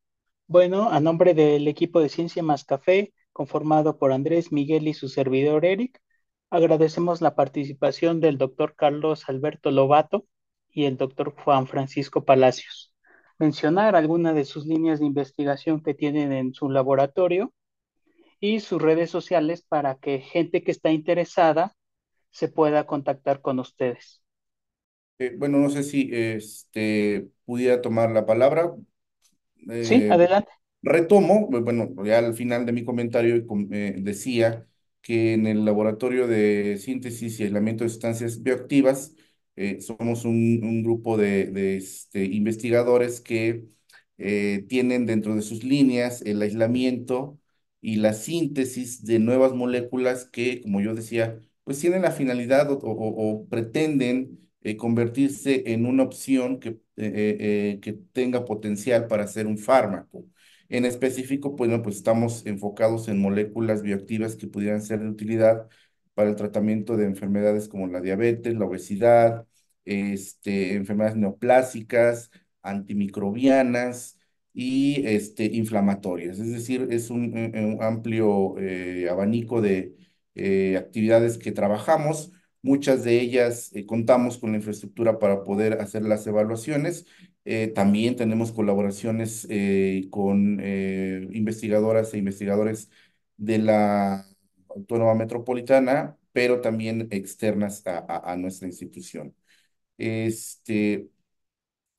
Bueno, a nombre del equipo de Ciencia Más Café, conformado por Andrés Miguel y su servidor Eric, agradecemos la participación del doctor Carlos Alberto Lobato, y el doctor Juan Francisco Palacios. Mencionar algunas de sus líneas de investigación que tienen en su laboratorio y sus redes sociales para que gente que está interesada se pueda contactar con ustedes. Eh, bueno, no sé si este, pudiera tomar la palabra. sí, eh, adelante. Retomo, bueno, ya al final de mi comentario eh, decía que en el laboratorio de síntesis y aislamiento de sustancias bioactivas eh, somos un, grupo de, este, investigadores que eh, tienen dentro de sus líneas el aislamiento y la síntesis de nuevas moléculas que, como yo decía, pues tienen la finalidad o, pretenden eh, convertirse en una opción que, que tenga potencial para hacer un fármaco. En específico, pues, pues estamos enfocados en moléculas bioactivas que pudieran ser de utilidad para el tratamiento de enfermedades como la diabetes, la obesidad, este, enfermedades neoplásicas, antimicrobianas y este, inflamatorias. Es decir, es un, amplio eh, abanico de eh, actividades que trabajamos. Muchas de ellas eh, contamos con la infraestructura para poder hacer las evaluaciones. también tenemos colaboraciones con investigadoras e investigadores de la Autónoma Metropolitana, pero también externas a nuestra institución. Este,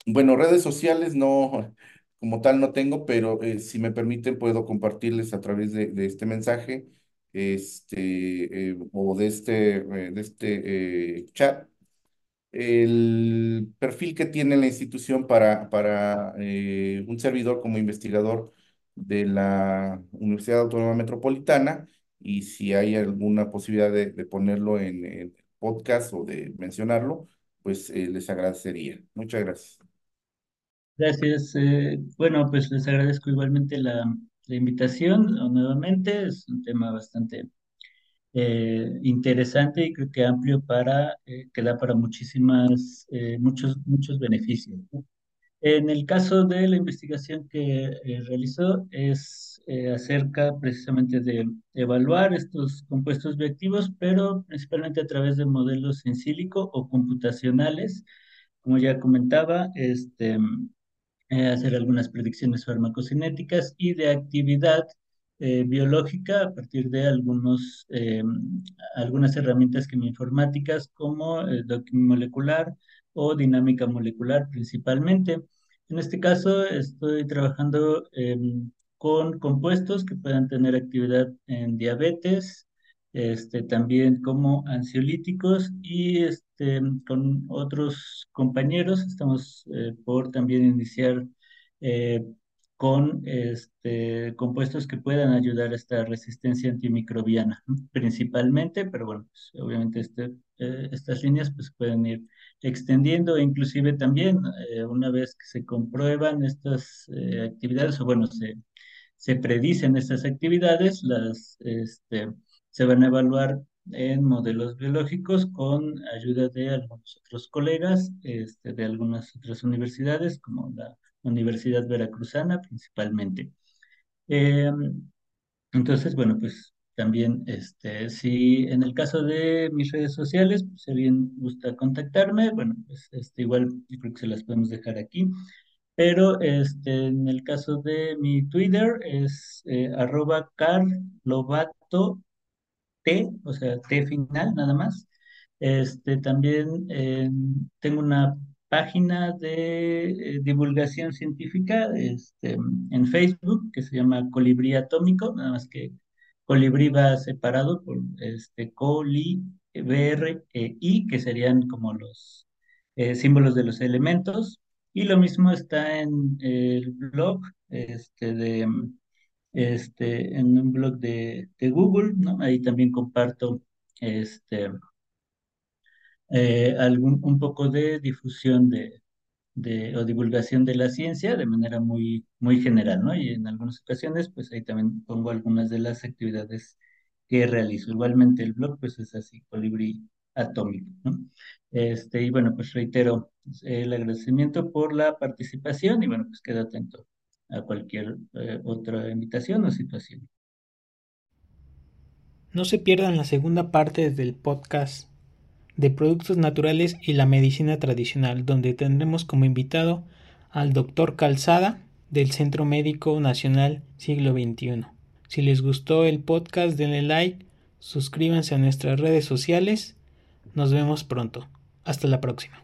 bueno, redes sociales no, como tal no tengo, pero eh, si me permiten puedo compartirles a través de, este mensaje este, eh, o de este, eh, de este chat el perfil que tiene la institución para, para un servidor como investigador de la Universidad Autónoma Metropolitana y si hay alguna posibilidad de, ponerlo en, en podcast o de mencionarlo, pues eh, les agradecería. Muchas gracias. Gracias. Eh, bueno, pues les agradezco igualmente la, invitación nuevamente. Es un tema bastante eh, interesante y creo que amplio para, que da para muchísimas, muchos, muchos beneficios. En el caso de la investigación que realizó es acerca precisamente de evaluar estos compuestos bioactivos, pero principalmente a través de modelos en sílico o computacionales. Como ya comentaba, este, eh, hacer algunas predicciones farmacocinéticas y de actividad eh, biológica a partir de algunos, algunas herramientas quimioinformáticas como molecular o dinámica molecular principalmente. En este caso estoy trabajando con compuestos que puedan tener actividad en diabetes, este, también como ansiolíticos y este, con otros compañeros. Estamos eh, por también iniciar eh, con este, compuestos que puedan ayudar a esta resistencia antimicrobiana, principalmente, pero bueno, pues, obviamente este, eh, estas líneas pues, pueden ir extendiendo inclusive también una vez que se comprueban estas actividades, o bueno, se, se predicen estas actividades, las... Este, se van a evaluar en modelos biológicos con ayuda de algunos otros colegas este, de algunas otras universidades, como la Universidad Veracruzana principalmente. Em, entonces, bueno, pues también, este, si en el caso de mis redes sociales, pues, si alguien gusta contactarme, bueno, pues este, igual yo creo que se las podemos dejar aquí. Pero este, en el caso de mi Twitter es eh, arroba carlobato T, o sea, T final nada más. Este, también eh, tengo una página de eh, divulgación científica este, en Facebook que se llama Colibrí Atómico, nada más que Colibrí va separado por este, Coli, BR e I, que serían como los eh, símbolos de los elementos. Y lo mismo está en el blog este, de este, en un blog de, Google, ¿no? Ahí también comparto este, eh, algún, un poco de difusión de, de, o divulgación de la ciencia de manera muy, muy general, ¿no? Y en algunas ocasiones, pues ahí también pongo algunas de las actividades que realizo. Igualmente el blog, pues es así, colibrí atómico, ¿no? Este, y bueno, pues reitero el agradecimiento por la participación y bueno, pues queda atento a cualquier eh, otra invitación o situación. No se pierdan la segunda parte del podcast de productos naturales y la medicina tradicional, donde tendremos como invitado al doctor Calzada del Centro Médico Nacional Siglo XXI. Si les gustó el podcast, denle like, suscríbanse a nuestras redes sociales. Nos vemos pronto. Hasta la próxima.